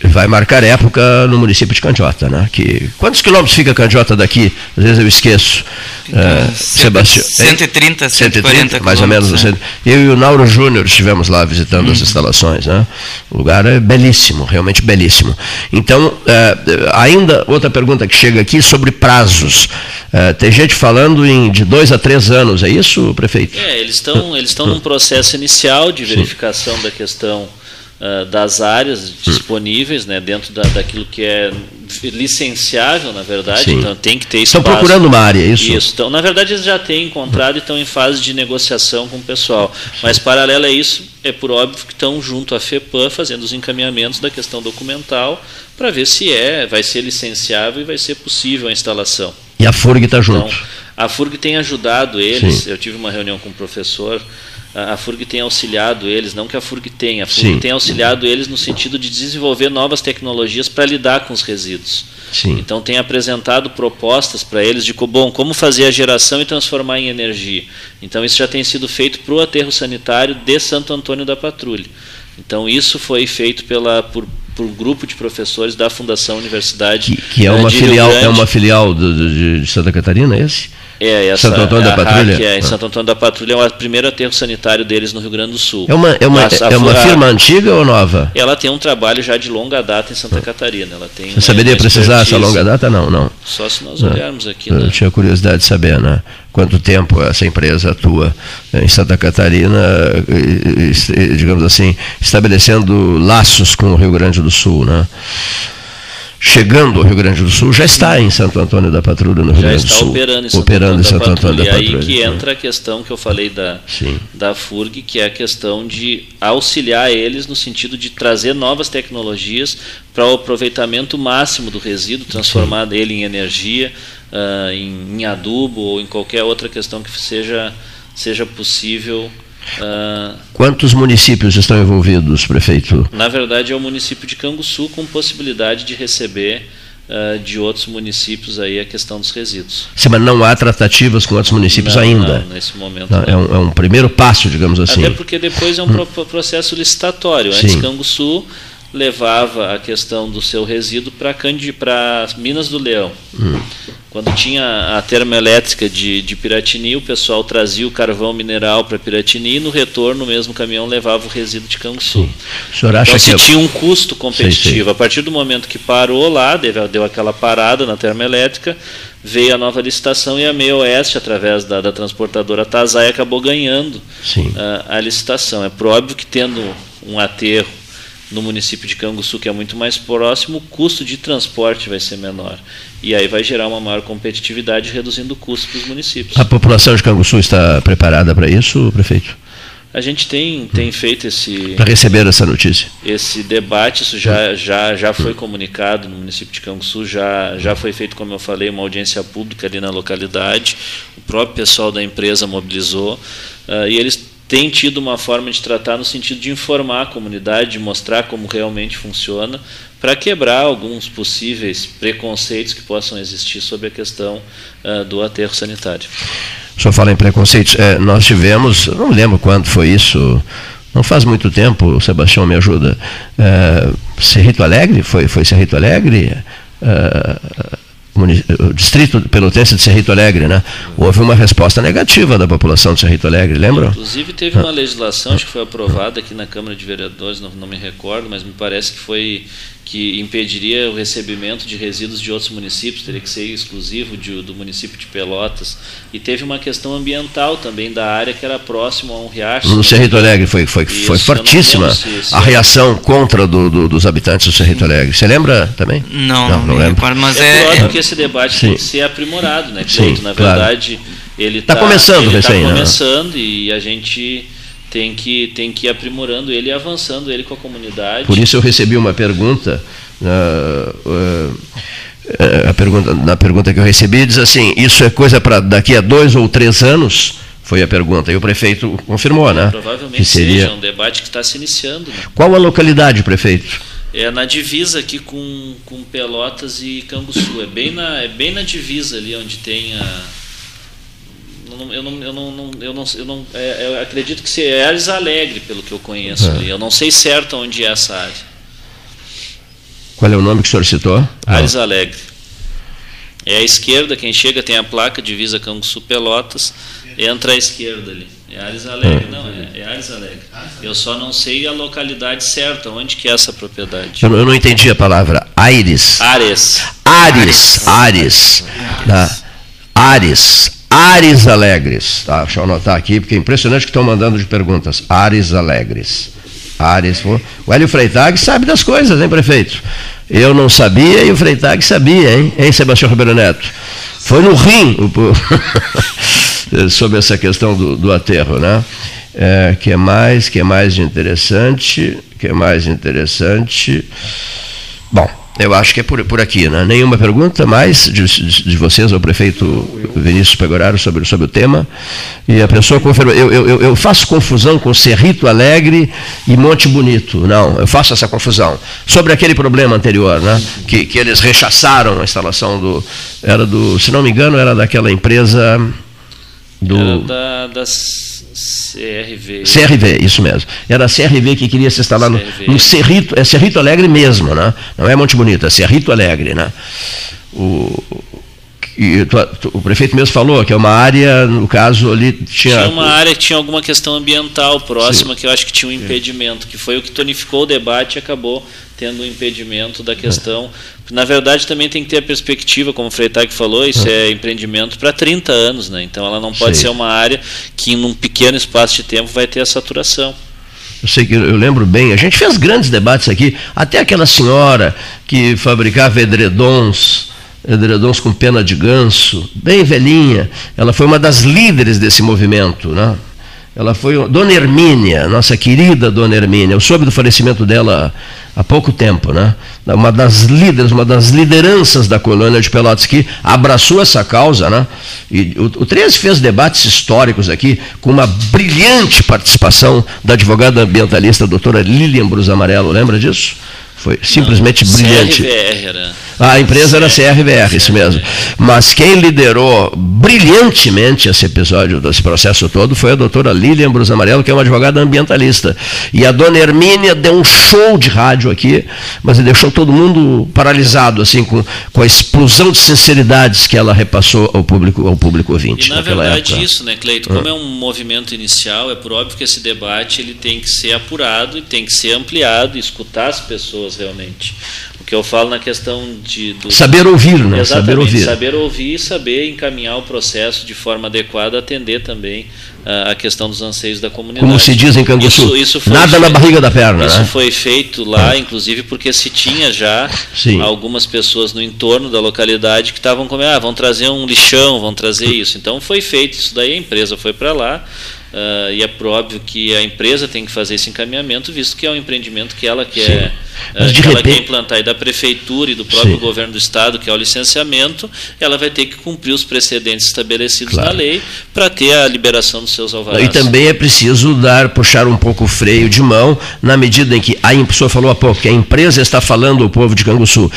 vai marcar época no município de Candiota, né? Que, quantos quilômetros fica Candiota daqui? Às vezes eu esqueço. É, Sebastião. 130, 140 mais ou menos. É. Eu e o Nauro Júnior estivemos lá visitando hum. as instalações. Né? O lugar é belíssimo, realmente belíssimo. Então, é, ainda outra pergunta que chega aqui sobre prazos. É, tem gente falando em de dois a três anos, é isso, prefeito? É, eles estão eles estão num processo inicial de verificação Sim. da questão uh, das áreas disponíveis né, dentro da, daquilo que é licenciável, na verdade, Sim. então tem que ter espaço. Estão procurando uma área, é isso? Isso. Então, na verdade, eles já têm encontrado e estão em fase de negociação com o pessoal. Mas, paralelo a isso, é por óbvio que estão junto à FEPAM fazendo os encaminhamentos da questão documental para ver se é, vai ser licenciável e vai ser possível a instalação. E a FURG está junto? Então, a FURG tem ajudado eles. Sim. Eu tive uma reunião com o professor a FURG tem auxiliado eles, não que a FURG tenha, a FURG Sim. tem auxiliado eles no sentido de desenvolver novas tecnologias para lidar com os resíduos. Sim. Então tem apresentado propostas para eles de bom, como fazer a geração e transformar em energia. Então isso já tem sido feito para o aterro sanitário de Santo Antônio da Patrulha. Então isso foi feito pela, por, por um grupo de professores da Fundação Universidade que, que é uma filial é uma filial do, do, de Santa Catarina esse é, essa Santo Antônio é da Patrulha? é, em Santo Antônio da Patrulha é o primeiro aterro sanitário deles no Rio Grande do Sul. É uma, é uma, é uma firma antiga ou nova? Ela tem um trabalho já de longa data em Santa Catarina. Ela tem Você saberia precisar essa longa data? Não, não. Só se nós olharmos aqui. Eu né? tinha curiosidade de saber, né? Quanto tempo essa empresa atua em Santa Catarina, digamos assim, estabelecendo laços com o Rio Grande do Sul, né? Chegando ao Rio Grande do Sul, já está em Santo Antônio da Patrulha, no Rio já Grande do Sul. operando em Santo, operando Antônio, em Santo Antônio da Patrulha. E aí que entra a questão que eu falei da, Sim. da FURG, que é a questão de auxiliar eles no sentido de trazer novas tecnologias para o aproveitamento máximo do resíduo, transformar Sim. ele em energia, uh, em, em adubo ou em qualquer outra questão que seja, seja possível Uh, Quantos municípios estão envolvidos, prefeito? Na verdade, é o município de Canguçu com possibilidade de receber uh, de outros municípios aí a questão dos resíduos. Sim, mas não há tratativas com outros municípios não, ainda? Não, nesse momento. Não, é, um, é, um, primeiro passo, digamos assim. Até porque depois é um hum. processo licitatório. Antes, Sim. Canguçu levava a questão do seu resíduo para Minas do Leão. Hum. Quando tinha a termoelétrica de, de Piratini, o pessoal trazia o carvão mineral para Piratini e no retorno o mesmo caminhão levava o resíduo de Canguçu. O senhor acha então se que tinha um custo competitivo. Sei, sei. A partir do momento que parou lá, deu, deu aquela parada na termoelétrica, veio a nova licitação e a Meio Oeste, através da, da transportadora Tazai, acabou ganhando a, a licitação. É próprio que tendo um aterro no município de Canguçu, que é muito mais próximo, o custo de transporte vai ser menor. E aí vai gerar uma maior competitividade, reduzindo o custo para os municípios. A população de Canguçu está preparada para isso, prefeito? A gente tem, tem feito esse. Para receber essa notícia. Esse debate, isso já, já, já foi comunicado no município de Canguçu, já, já foi feito, como eu falei, uma audiência pública ali na localidade. O próprio pessoal da empresa mobilizou. Uh, e eles tem tido uma forma de tratar no sentido de informar a comunidade, de mostrar como realmente funciona, para quebrar alguns possíveis preconceitos que possam existir sobre a questão uh, do aterro sanitário. O senhor fala em preconceitos. É, nós tivemos, não lembro quando foi isso, não faz muito tempo, o Sebastião me ajuda. É, Cerrito Alegre, foi, foi Cerrito Alegre? É, o distrito pelotense de Cerrito Alegre, né? Houve uma resposta negativa da população de Cerrito Alegre, lembram? Inclusive teve uma legislação, acho que foi aprovada aqui na Câmara de Vereadores, não, não me recordo, mas me parece que foi que impediria o recebimento de resíduos de outros municípios, teria que ser exclusivo de, do município de Pelotas. E teve uma questão ambiental também da área que era próximo a um riacho. No Cerrito Alegre foi, foi, Isso, foi fortíssima se, se a reação contra do, do, dos habitantes do Cerrito Alegre. Você lembra também? Não, não, não lembro. Mas é, é, é que esse debate Sim. tem que ser aprimorado, né, Cleito? Na verdade, claro. ele está tá começando, ele tá né? começando e a gente tem que, tem que ir aprimorando ele e avançando ele com a comunidade. Por isso eu recebi uma pergunta, uh, uh, a pergunta na pergunta que eu recebi, diz assim, isso é coisa para daqui a dois ou três anos? Foi a pergunta. E o prefeito confirmou, né? Provavelmente que seria... seja um debate que está se iniciando. Né? Qual a localidade, prefeito? É na divisa aqui com, com Pelotas e Canguçu. É bem, na, é bem na divisa ali onde tem a não, eu não, eu não, eu não, eu não é, eu acredito que seja é Ares Alegre, pelo que eu conheço. É. Eu não sei certo onde é essa área. Qual é o nome que o senhor citou? Ares Alegre. É à esquerda, quem chega tem a placa Divisa Canguçu Pelotas, entra à esquerda ali. É Ares Alegre, não, é, é Ares Alegre. Eu só não sei a localidade certa, onde que é essa propriedade. Eu não, eu não entendi a palavra. Aires. Ares. Ares. Ares. Ares. Ares. Ares Alegres. Tá, deixa eu anotar aqui, porque é impressionante que estão mandando de perguntas. Ares Alegres. Ares. O Hélio Freitag sabe das coisas, hein, prefeito? Eu não sabia e o Freitag sabia, hein, hein Sebastião Ribeiro Neto? Foi no rim sobre essa questão do, do aterro, né? É, que é mais, que é mais interessante, que é mais interessante. Bom, eu acho que é por, por aqui, né? Nenhuma pergunta mais de, de, de vocês ao prefeito Vinícius Pegoraro sobre, sobre o tema. E a pessoa confirma. Eu, eu, eu faço confusão com Cerrito Alegre e Monte Bonito. Não, eu faço essa confusão. Sobre aquele problema anterior, né? Que, que eles rechaçaram a instalação do. Era do, se não me engano, era daquela empresa Do... Era da, da CRV. CRV, isso mesmo. Era a CRV que queria se instalar no, no Cerrito, é Cerrito Alegre mesmo, né? Não é Monte Bonito, é Cerrito Alegre, né? O, e tu- tu- o prefeito mesmo falou que é uma área, no caso ali tinha. Tinha uma área que tinha alguma questão ambiental próxima que eu acho que tinha um impedimento, que foi o que tonificou o debate e acabou tendo um impedimento da questão. Na verdade, também tem que ter a perspectiva, como o Freitag falou, isso é empreendimento para 30 anos, né? Então ela não pode Sim. ser uma área que num pequeno espaço de tempo vai ter a saturação. Eu sei que eu lembro bem, a gente fez grandes debates aqui, até aquela senhora que fabricava edredons, edredons com pena de ganso, bem velhinha, ela foi uma das líderes desse movimento, né? Ela foi Dona Hermínia, nossa querida Dona Hermínia. Eu soube do falecimento dela há pouco tempo, né? Uma das líderes, uma das lideranças da colônia de Pelotas que abraçou essa causa, né? E o, o 13 fez debates históricos aqui com uma brilhante participação da advogada ambientalista doutora Lilian Brus Amarelo, lembra disso? Foi simplesmente brilhante. CRVR era. A empresa era CRVR, isso mesmo. Mas quem liderou brilhantemente esse episódio, esse processo todo, foi a doutora Lilian Brus Amarelo, que é uma advogada ambientalista. E a dona Hermínia deu um show de rádio aqui, mas deixou todo mundo paralisado, assim, com, com a explosão de sinceridades que ela repassou ao público, ao público ouvinte E na naquela verdade época. isso, né, Cleito? Como é um movimento inicial, é por óbvio que esse debate ele tem que ser apurado e tem que ser ampliado, e escutar as pessoas realmente. Que eu falo na questão de do, Saber ouvir, né? Exatamente, Saber ouvir. saber ouvir e saber encaminhar o processo de forma adequada, atender também ah, a questão dos anseios da comunidade. Como se diz em Canguçu, Isso, isso foi nada na feito- barriga da perna, Isso né? foi feito lá, inclusive porque se tinha já Sim. algumas pessoas no entorno da localidade que estavam como, ah, vão trazer um lixão, vão trazer isso. Então foi feito isso daí, a empresa foi para lá. Ah, e é óbvio que a empresa tem que fazer esse encaminhamento, visto que é um empreendimento que ela quer, Mas ah, de que ela repente- quer implantar, e da prefeitura e do próprio Sim. governo do estado, que é o licenciamento, ela vai ter que cumprir os precedentes estabelecidos Claro. na lei para ter a liberação dos seus alvarás. E também é preciso dar, puxar um pouco o freio de mão, na medida em que a pessoa falou há pouco que a empresa está falando ao povo de Canguçu.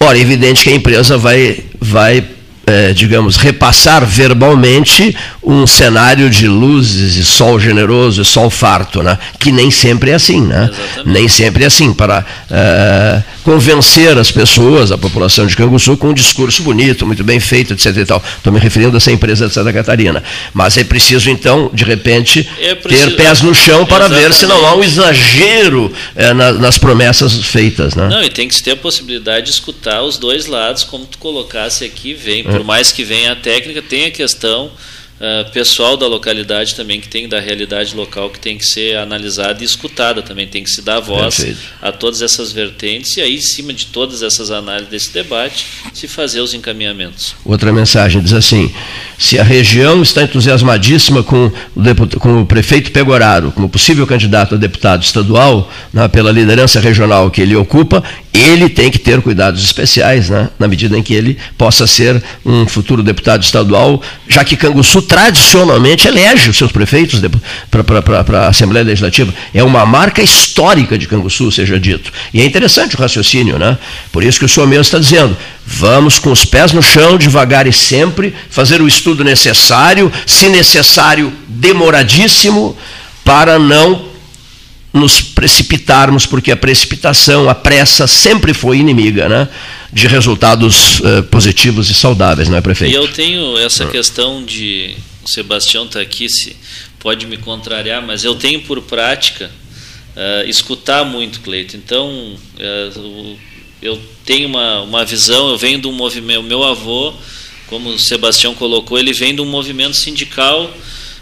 Ora, é evidente que a empresa vai, vai eh, digamos, repassar verbalmente um cenário de luzes e sol generoso e sol farto, né? que nem sempre é assim. Né? Nem sempre é assim, para eh, convencer as pessoas, a população de Canguçu, com um discurso bonito, muito bem feito, etc. e tal. Estou me referindo a essa empresa de Santa Catarina. Mas é preciso, então, de repente, É preciso- ter pés no chão para ver se não há um Exatamente. exagero eh, na- nas promessas feitas. Né? Não, e tem que ter a possibilidade de escutar os dois lados, como tu colocasse aqui, vem, É. por mais que venha a técnica, tem a questão ah, pessoal da localidade também, que tem da realidade local, que tem que ser analisada e escutada também, tem que se dar voz Perfeito. a todas essas vertentes, e aí, em cima de todas essas análises desse debate, se fazer os encaminhamentos. Outra mensagem diz assim: se a região está entusiasmadíssima com o, com o prefeito Pegoraro, como possível candidato a deputado estadual, pela liderança regional que ele ocupa, ele tem que ter cuidados especiais, né, na medida em que ele possa ser um futuro deputado estadual, já que Canguçu tradicionalmente elege os seus prefeitos para a Assembleia Legislativa. É uma marca histórica de Canguçu, seja dito. E é interessante o raciocínio, né? Por isso que o senhor mesmo está dizendo, vamos com os pés no chão, devagar e sempre, fazer o estudo necessário, se necessário, demoradíssimo, para não nos precipitarmos, porque a precipitação, a pressa sempre foi inimiga, né? De resultados eh, positivos e saudáveis, não é, prefeito? E eu tenho essa questão de. O Sebastião está aqui, se pode me contrariar, mas eu tenho por prática eh, escutar muito, Cleito. Então, o- eu tenho uma, uma visão, eu venho de um movimento. O meu avô, como o Sebastião colocou, ele vem de um movimento sindical.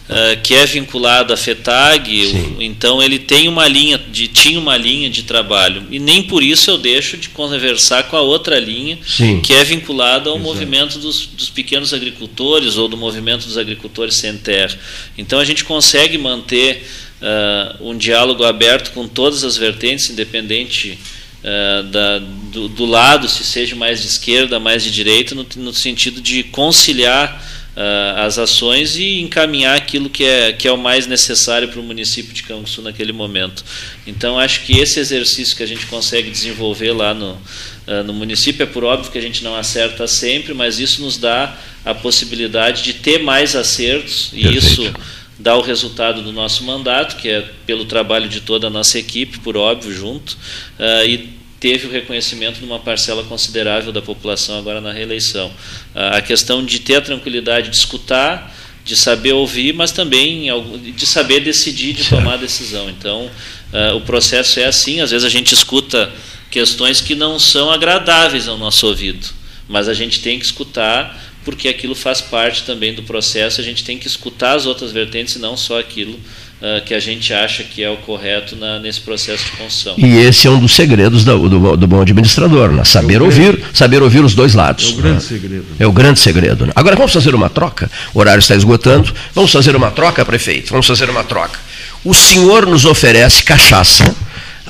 Eh, que é vinculado à FETAG, o- então ele tem uma linha de tinha uma linha de trabalho e nem por isso eu deixo de conversar com a outra linha Sim. que é vinculado ao movimento dos, dos pequenos agricultores ou do movimento dos agricultores sem terra. Então a gente consegue manter ah, um diálogo aberto com todas as vertentes, independente ah, da, do, do lado, se seja mais de esquerda, mais de direita, no, no sentido de conciliar ah, as ações e encaminhar aquilo que é, que é o mais necessário para o município de Canguçu naquele momento. Então, acho que esse exercício que a gente consegue desenvolver lá no, ah, no município, é por óbvio que a gente não acerta sempre, mas isso nos dá a possibilidade de ter mais acertos e Perfeito. isso dá o resultado do nosso mandato, que é pelo trabalho de toda a nossa equipe, por óbvio, junto, ah, e teve o reconhecimento de uma parcela considerável da população agora na reeleição. Ah, a questão de ter a tranquilidade de escutar, de saber ouvir, mas também de saber decidir, de tomar decisão. Então, ah, o processo é assim, às vezes a gente escuta questões que não são agradáveis ao nosso ouvido, mas a gente tem que escutar porque aquilo faz parte também do processo, a gente tem que escutar as outras vertentes e não só aquilo ah, que a gente acha que é o correto na- nesse processo de construção. E esse é um dos segredos do, do, do bom administrador, né? saber ouvir, saber ouvir os dois lados. É o grande né? segredo. É o grande segredo. né? Agora vamos fazer uma troca. O horário está esgotando. Vamos fazer uma troca, prefeito. Vamos fazer uma troca. O senhor nos oferece cachaça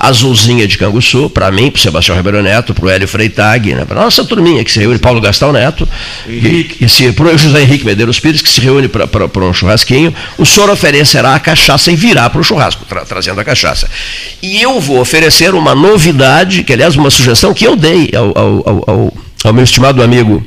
azulzinha de Canguçu, para mim, para o Sebastião Ribeiro Neto, para o Hélio Freitag, né? para a nossa turminha que se reúne, Paulo Gastão Neto, Henrique. e, e se, para o José Henrique Medeiros Pires, que se reúne para um churrasquinho, o senhor oferecerá a cachaça e virá para o churrasco, tra- trazendo a cachaça. E eu vou oferecer uma novidade, que aliás, uma sugestão que eu dei ao- ao- ao- ao meu estimado amigo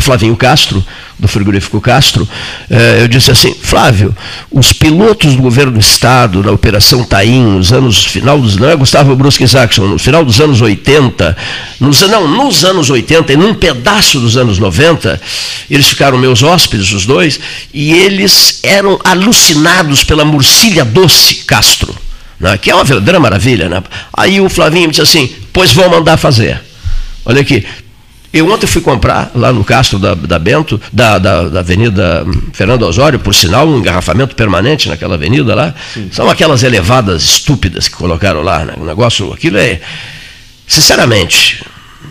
Flavinho Castro, do frigorífico Castro, eh, eu disse assim, Flávio, os pilotos do governo do Estado, da Operação Taim, nos anos, final dos, não é Gustavo Brusque Saxon, no final dos anos 80, nos, não, nos anos 80 e num pedaço dos anos 90, eles ficaram meus hóspedes, os dois, e eles eram alucinados pela morcilha doce Castro, né, que é uma verdadeira maravilha. Né? Aí o Flavinho disse assim, pois vou mandar fazer. Olha aqui, eu ontem fui comprar lá no Castro da, da Bento, da, da, da Avenida hum, Fernando Osório, por sinal, um engarrafamento permanente naquela avenida lá. São aquelas elevadas estúpidas que colocaram lá. Né? O negócio, aquilo é. Sinceramente,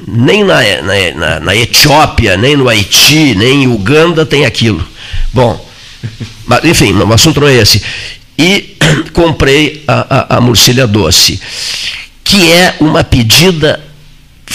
nem na, na, na, na Etiópia, nem no Haiti, nem em Uganda tem aquilo. Bom, mas, enfim, o assunto não é esse. E comprei a, a, a Murcilha Doce, que é uma pedida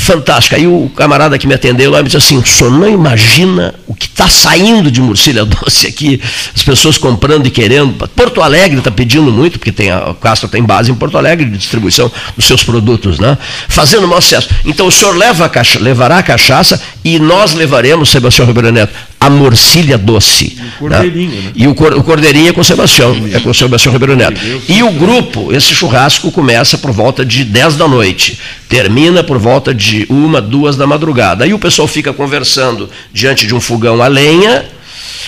fantástica. Aí o camarada que me atendeu lá me disse assim: o senhor não imagina o que está saindo de Murcilha Doce aqui, as pessoas comprando e querendo. Porto Alegre está pedindo muito, porque tem a, o Castro tem base em Porto Alegre de distribuição dos seus produtos, né? fazendo mau sucesso. Então o senhor leva a cacha, levará a cachaça e nós levaremos, Sebastião Ribeiro Neto, a Morcilha Doce. o cordeirinho, né? E o, cor, o cordeirinho é com o Sebastião, é com o Sebastião Ribeiro Neto. E o grupo, esse churrasco começa por volta de 10 da noite, termina por volta de uma, duas da madrugada. Aí o pessoal fica conversando diante de um fogão a lenha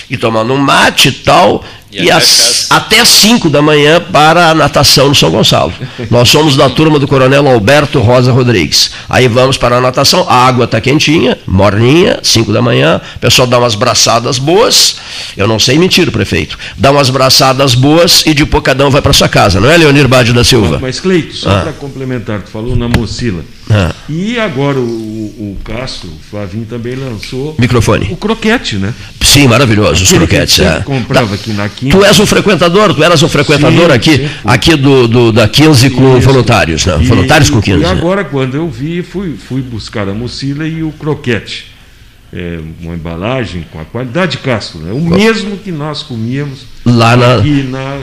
e tomando um mate e tal. E E, às- até 5 da manhã para a natação no São Gonçalo. Nós somos da turma do Coronel Alberto Rosa Rodrigues. Aí vamos para a natação, a água está quentinha, morninha, 5 da manhã, o pessoal dá umas braçadas boas. Eu não sei mentir, prefeito. Dá umas braçadas boas e de cada um vai para sua casa, não é, Leonir Bade da Silva? Mas, Cleito, só Ah. para complementar, tu falou na mocila. Ah. E agora o, o Castro, o Flavinho também lançou Microfone. o croquete, né? Sim, maravilhoso, os que croquetes. sempre é. comprava aqui na quinta. Tu és um frequentador, tu eras um frequentador Sim, aqui, sim, aqui do, do- da 15 com Isso. voluntários, né? E- Voluntários com 15. E né? agora, quando eu vi, fui, fui buscar a mocila e o croquete. É, uma embalagem com a qualidade de Castro, né? o mesmo que nós comíamos Lá na- aqui na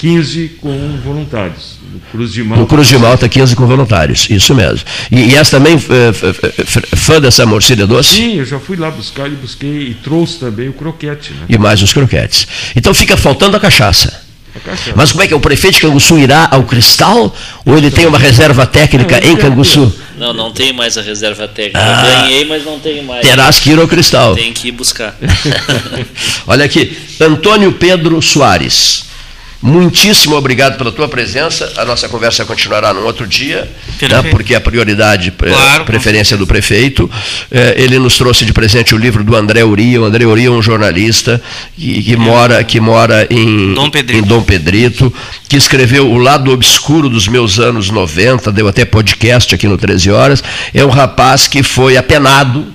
15 com voluntários, no Cruz de Malta. No Cruz de Malta, 15 com voluntários, isso mesmo. E, e és também eh, f- fã dessa morcilha doce? Sim, eu já fui lá buscar e busquei e trouxe também o croquete. Né? E mais os croquetes. Então fica faltando a cachaça. A cachaça. Mas como é que é? O prefeito de Canguçu irá ao Cristal ou ele tem uma reserva técnica em Canguçu? Não, não tem mais a reserva técnica. Ah. Eu ganhei, mas não tenho mais. Terás que ir ao Cristal. Tem que ir buscar. Olha aqui, Antônio Pedro Soares. Muitíssimo obrigado pela tua presença. A nossa conversa continuará num outro dia, né, porque é a prioridade, Claro, preferência do prefeito. Eh, ele nos trouxe de presente o livro do André Uria. O André Uria é um jornalista que, que mora, que mora em Dom Pedrito. em Dom Pedrito, que escreveu O Lado Obscuro dos Meus Anos 90, deu até podcast aqui no 13 Horas. É um rapaz que foi apenado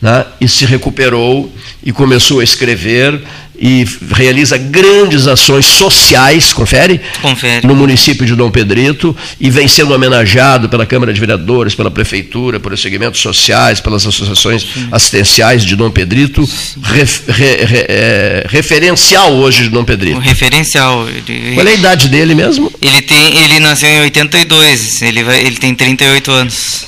né, e se recuperou e começou a escrever e realiza grandes ações sociais, confere? Confere. No município de Dom Pedrito e vem sendo homenageado pela Câmara de Vereadores, pela Prefeitura, pelos segmentos sociais, pelas associações assistenciais de Dom Pedrito, ref- re- re- é, referencial hoje de Dom O Pedrito. referencial. Ele, Qual é a idade dele mesmo? ele, tem, ele nasceu em 82, ele, vai, ele tem 38 anos.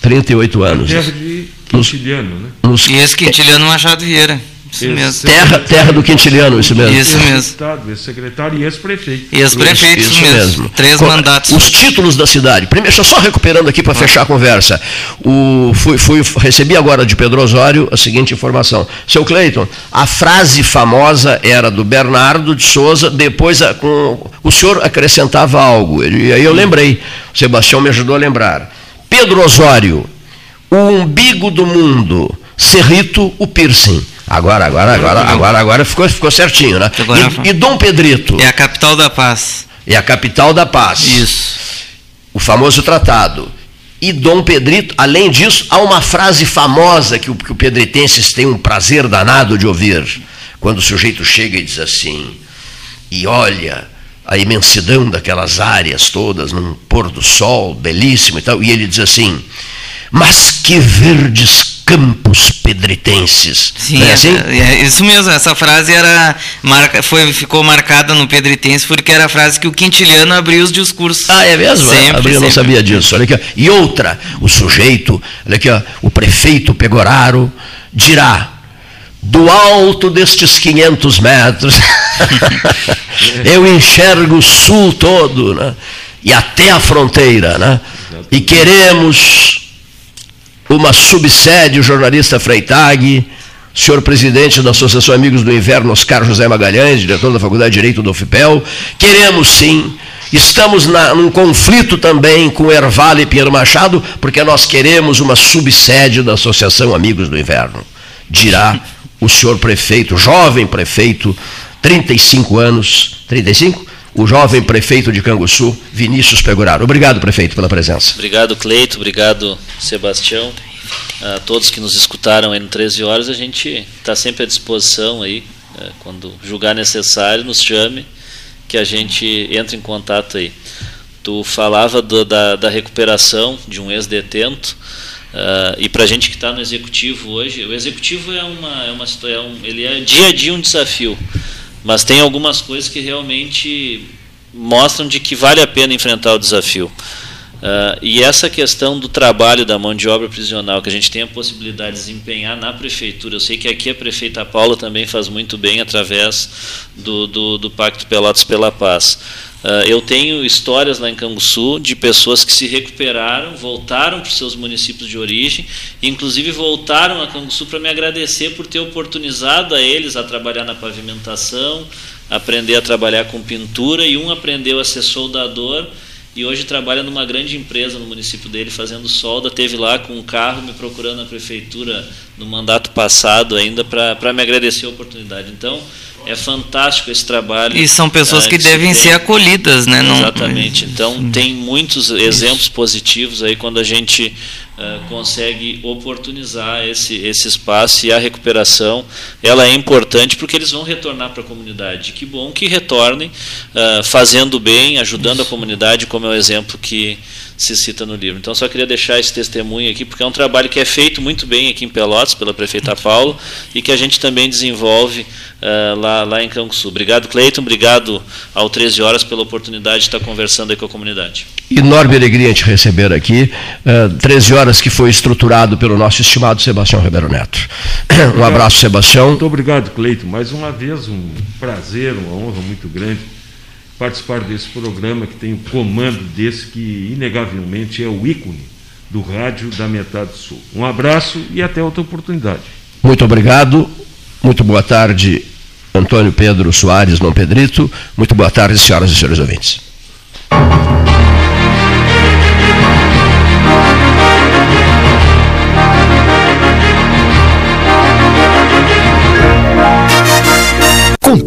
38 anos. Terra de Nos- Quintiliano, né? Nos- E esse Quintiliano Machado Vieira. Isso mesmo. Terra, terra do Quintiliano, isso mesmo. Isso mesmo. Estado, ex-secretário e ex-prefeito. Ex-prefeito, isso, Isso mesmo. mesmo. Três Co- mandatos. Os títulos da cidade. Primeiro, deixa eu só recuperando aqui para fechar a conversa. O, fui, fui- recebi agora de Pedro Osório a seguinte informação. Seu Cleiton, a frase famosa era do Bernardo de Souza, depois a- com- o senhor acrescentava algo. E aí eu lembrei, o Sebastião me ajudou a lembrar. Pedro Osório, o umbigo do mundo, Cerrito, o piercing. Agora, agora, agora, agora, agora ficou, ficou certinho, né? E, e Dom Pedrito? É a capital da paz. É a capital da paz. Isso. O famoso tratado. E Dom Pedrito, além disso, há uma frase famosa que, o- que o pedritenses têm um prazer danado de ouvir. Quando o sujeito chega e diz assim, e olha a imensidão daquelas áreas todas, num pôr do sol belíssimo e tal, e ele diz assim, mas que verdes campos pedritenses. Sim, é é, assim? é isso mesmo. Essa frase era marca, foi, ficou marcada no Pedritense porque era a frase que o Quintiliano abriu os discursos. Ah, é mesmo? Sempre, eu não sabia disso. Olha aqui, ó. E outra, o sujeito, olha aqui, ó, o prefeito Pegoraro dirá, do alto destes 500 metros, eu enxergo o sul todo, né? e até a fronteira, né? e queremos uma subsede, o jornalista Freitag, senhor presidente da Associação Amigos do Inverno, Oscar José Magalhães, diretor da Faculdade de Direito do UFPEL, queremos sim, estamos na, num conflito também com Erval e Pinheiro Machado, porque nós queremos uma subsede da Associação Amigos do Inverno, dirá o senhor prefeito, jovem prefeito, 35 anos, 35? O jovem prefeito de Canguçu, Vinícius Pegoraro. Obrigado, prefeito, pela presença. Obrigado, Cleito. Obrigado, Sebastião. A todos que nos escutaram aí no 13 horas, a gente está sempre à disposição aí, eh, quando julgar necessário, nos chame, que a gente entre em contato aí. Tu falava do- da, da recuperação de um ex-detento, ah, e para a gente que está no executivo hoje, o executivo é uma, é uma é um, ele é dia a dia um desafio, mas tem algumas coisas que realmente mostram de que vale a pena enfrentar o desafio. Ah, e essa questão do trabalho da mão de obra prisional, que a gente tem a possibilidade de desempenhar na prefeitura, eu sei que aqui a prefeita Paula também faz muito bem através do, do, do Pacto Pelotas pela Paz. Ah, eu tenho histórias lá em Canguçu de pessoas que se recuperaram, voltaram para os seus municípios de origem, inclusive voltaram a Canguçu para me agradecer por ter oportunizado a eles a trabalhar na pavimentação, aprender a trabalhar com pintura, e um aprendeu a ser soldador e hoje trabalha numa grande empresa no município dele fazendo solda. Teve lá com um carro me procurando na prefeitura no mandato passado ainda para me agradecer a oportunidade. Então é fantástico esse trabalho. E são pessoas ah, que se devem ser acolhidas, né? Não- Exatamente. Então tem muitos exemplos positivos aí quando a gente ah, consegue oportunizar esse, esse espaço e a recuperação ela é importante porque eles vão retornar para a comunidade. Que bom que retornem ah, fazendo bem, ajudando a comunidade, como é o exemplo que se cita no livro. Então só queria deixar esse testemunho aqui porque é um trabalho que é feito muito bem aqui em Pelotas pela prefeita Paulo e que a gente também desenvolve ah, lá, lá em Canguçu. Obrigado, Cleiton. Obrigado ao 13 Horas pela oportunidade de estar conversando aí com a comunidade. Enorme alegria te receber aqui. eh, 13 horas que foi estruturado pelo nosso estimado Sebastião Ribeiro Neto. Um abraço, Sebastião. Muito obrigado, Cleito. Mais uma vez, um prazer, uma honra muito grande participar desse programa que tem o comando desse que, inegavelmente, é o ícone do rádio da Metade Sul. Um abraço e até outra oportunidade. Muito obrigado. Muito boa tarde, Antônio Pedro Soares, não Pedrito. Muito boa tarde, senhoras e senhores ouvintes.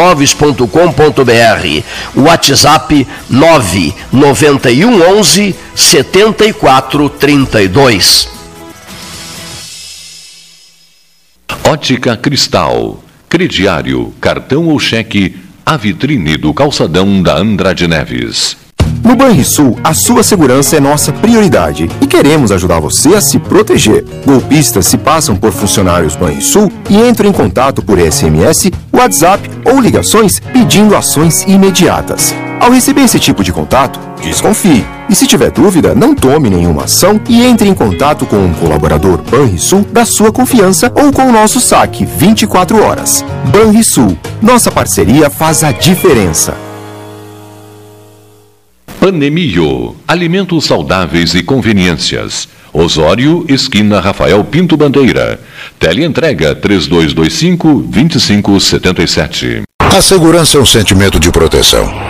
www.pelotaimóveis.com.br. WhatsApp 991 11 7432. Ótica Cristal. Crediário, cartão ou cheque, a vitrine do calçadão da Andrade Neves. No Banrisul, a sua segurança é nossa prioridade e queremos ajudar você a se proteger. Golpistas se passam por funcionários Banrisul e entram em contato por SMS, WhatsApp ou ligações pedindo ações imediatas. Ao receber esse tipo de contato, desconfie. E se tiver dúvida, não tome nenhuma ação e entre em contato com um colaborador Banrisul da sua confiança ou com o nosso saque 24 horas. Banrisul, nossa parceria faz a diferença. Panemio, alimentos saudáveis e conveniências. Osório, esquina Rafael Pinto Bandeira. Teleentrega 3225-2577. A segurança é um sentimento de proteção.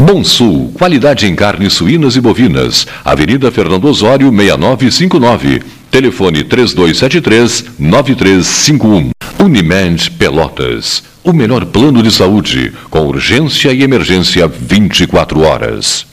Bom Sul, qualidade em carnes suínas e bovinas. Avenida Fernando Osório, 6959. Telefone 3273-9351. Unimed Pelotas. O melhor plano de saúde, com urgência e emergência 24 horas.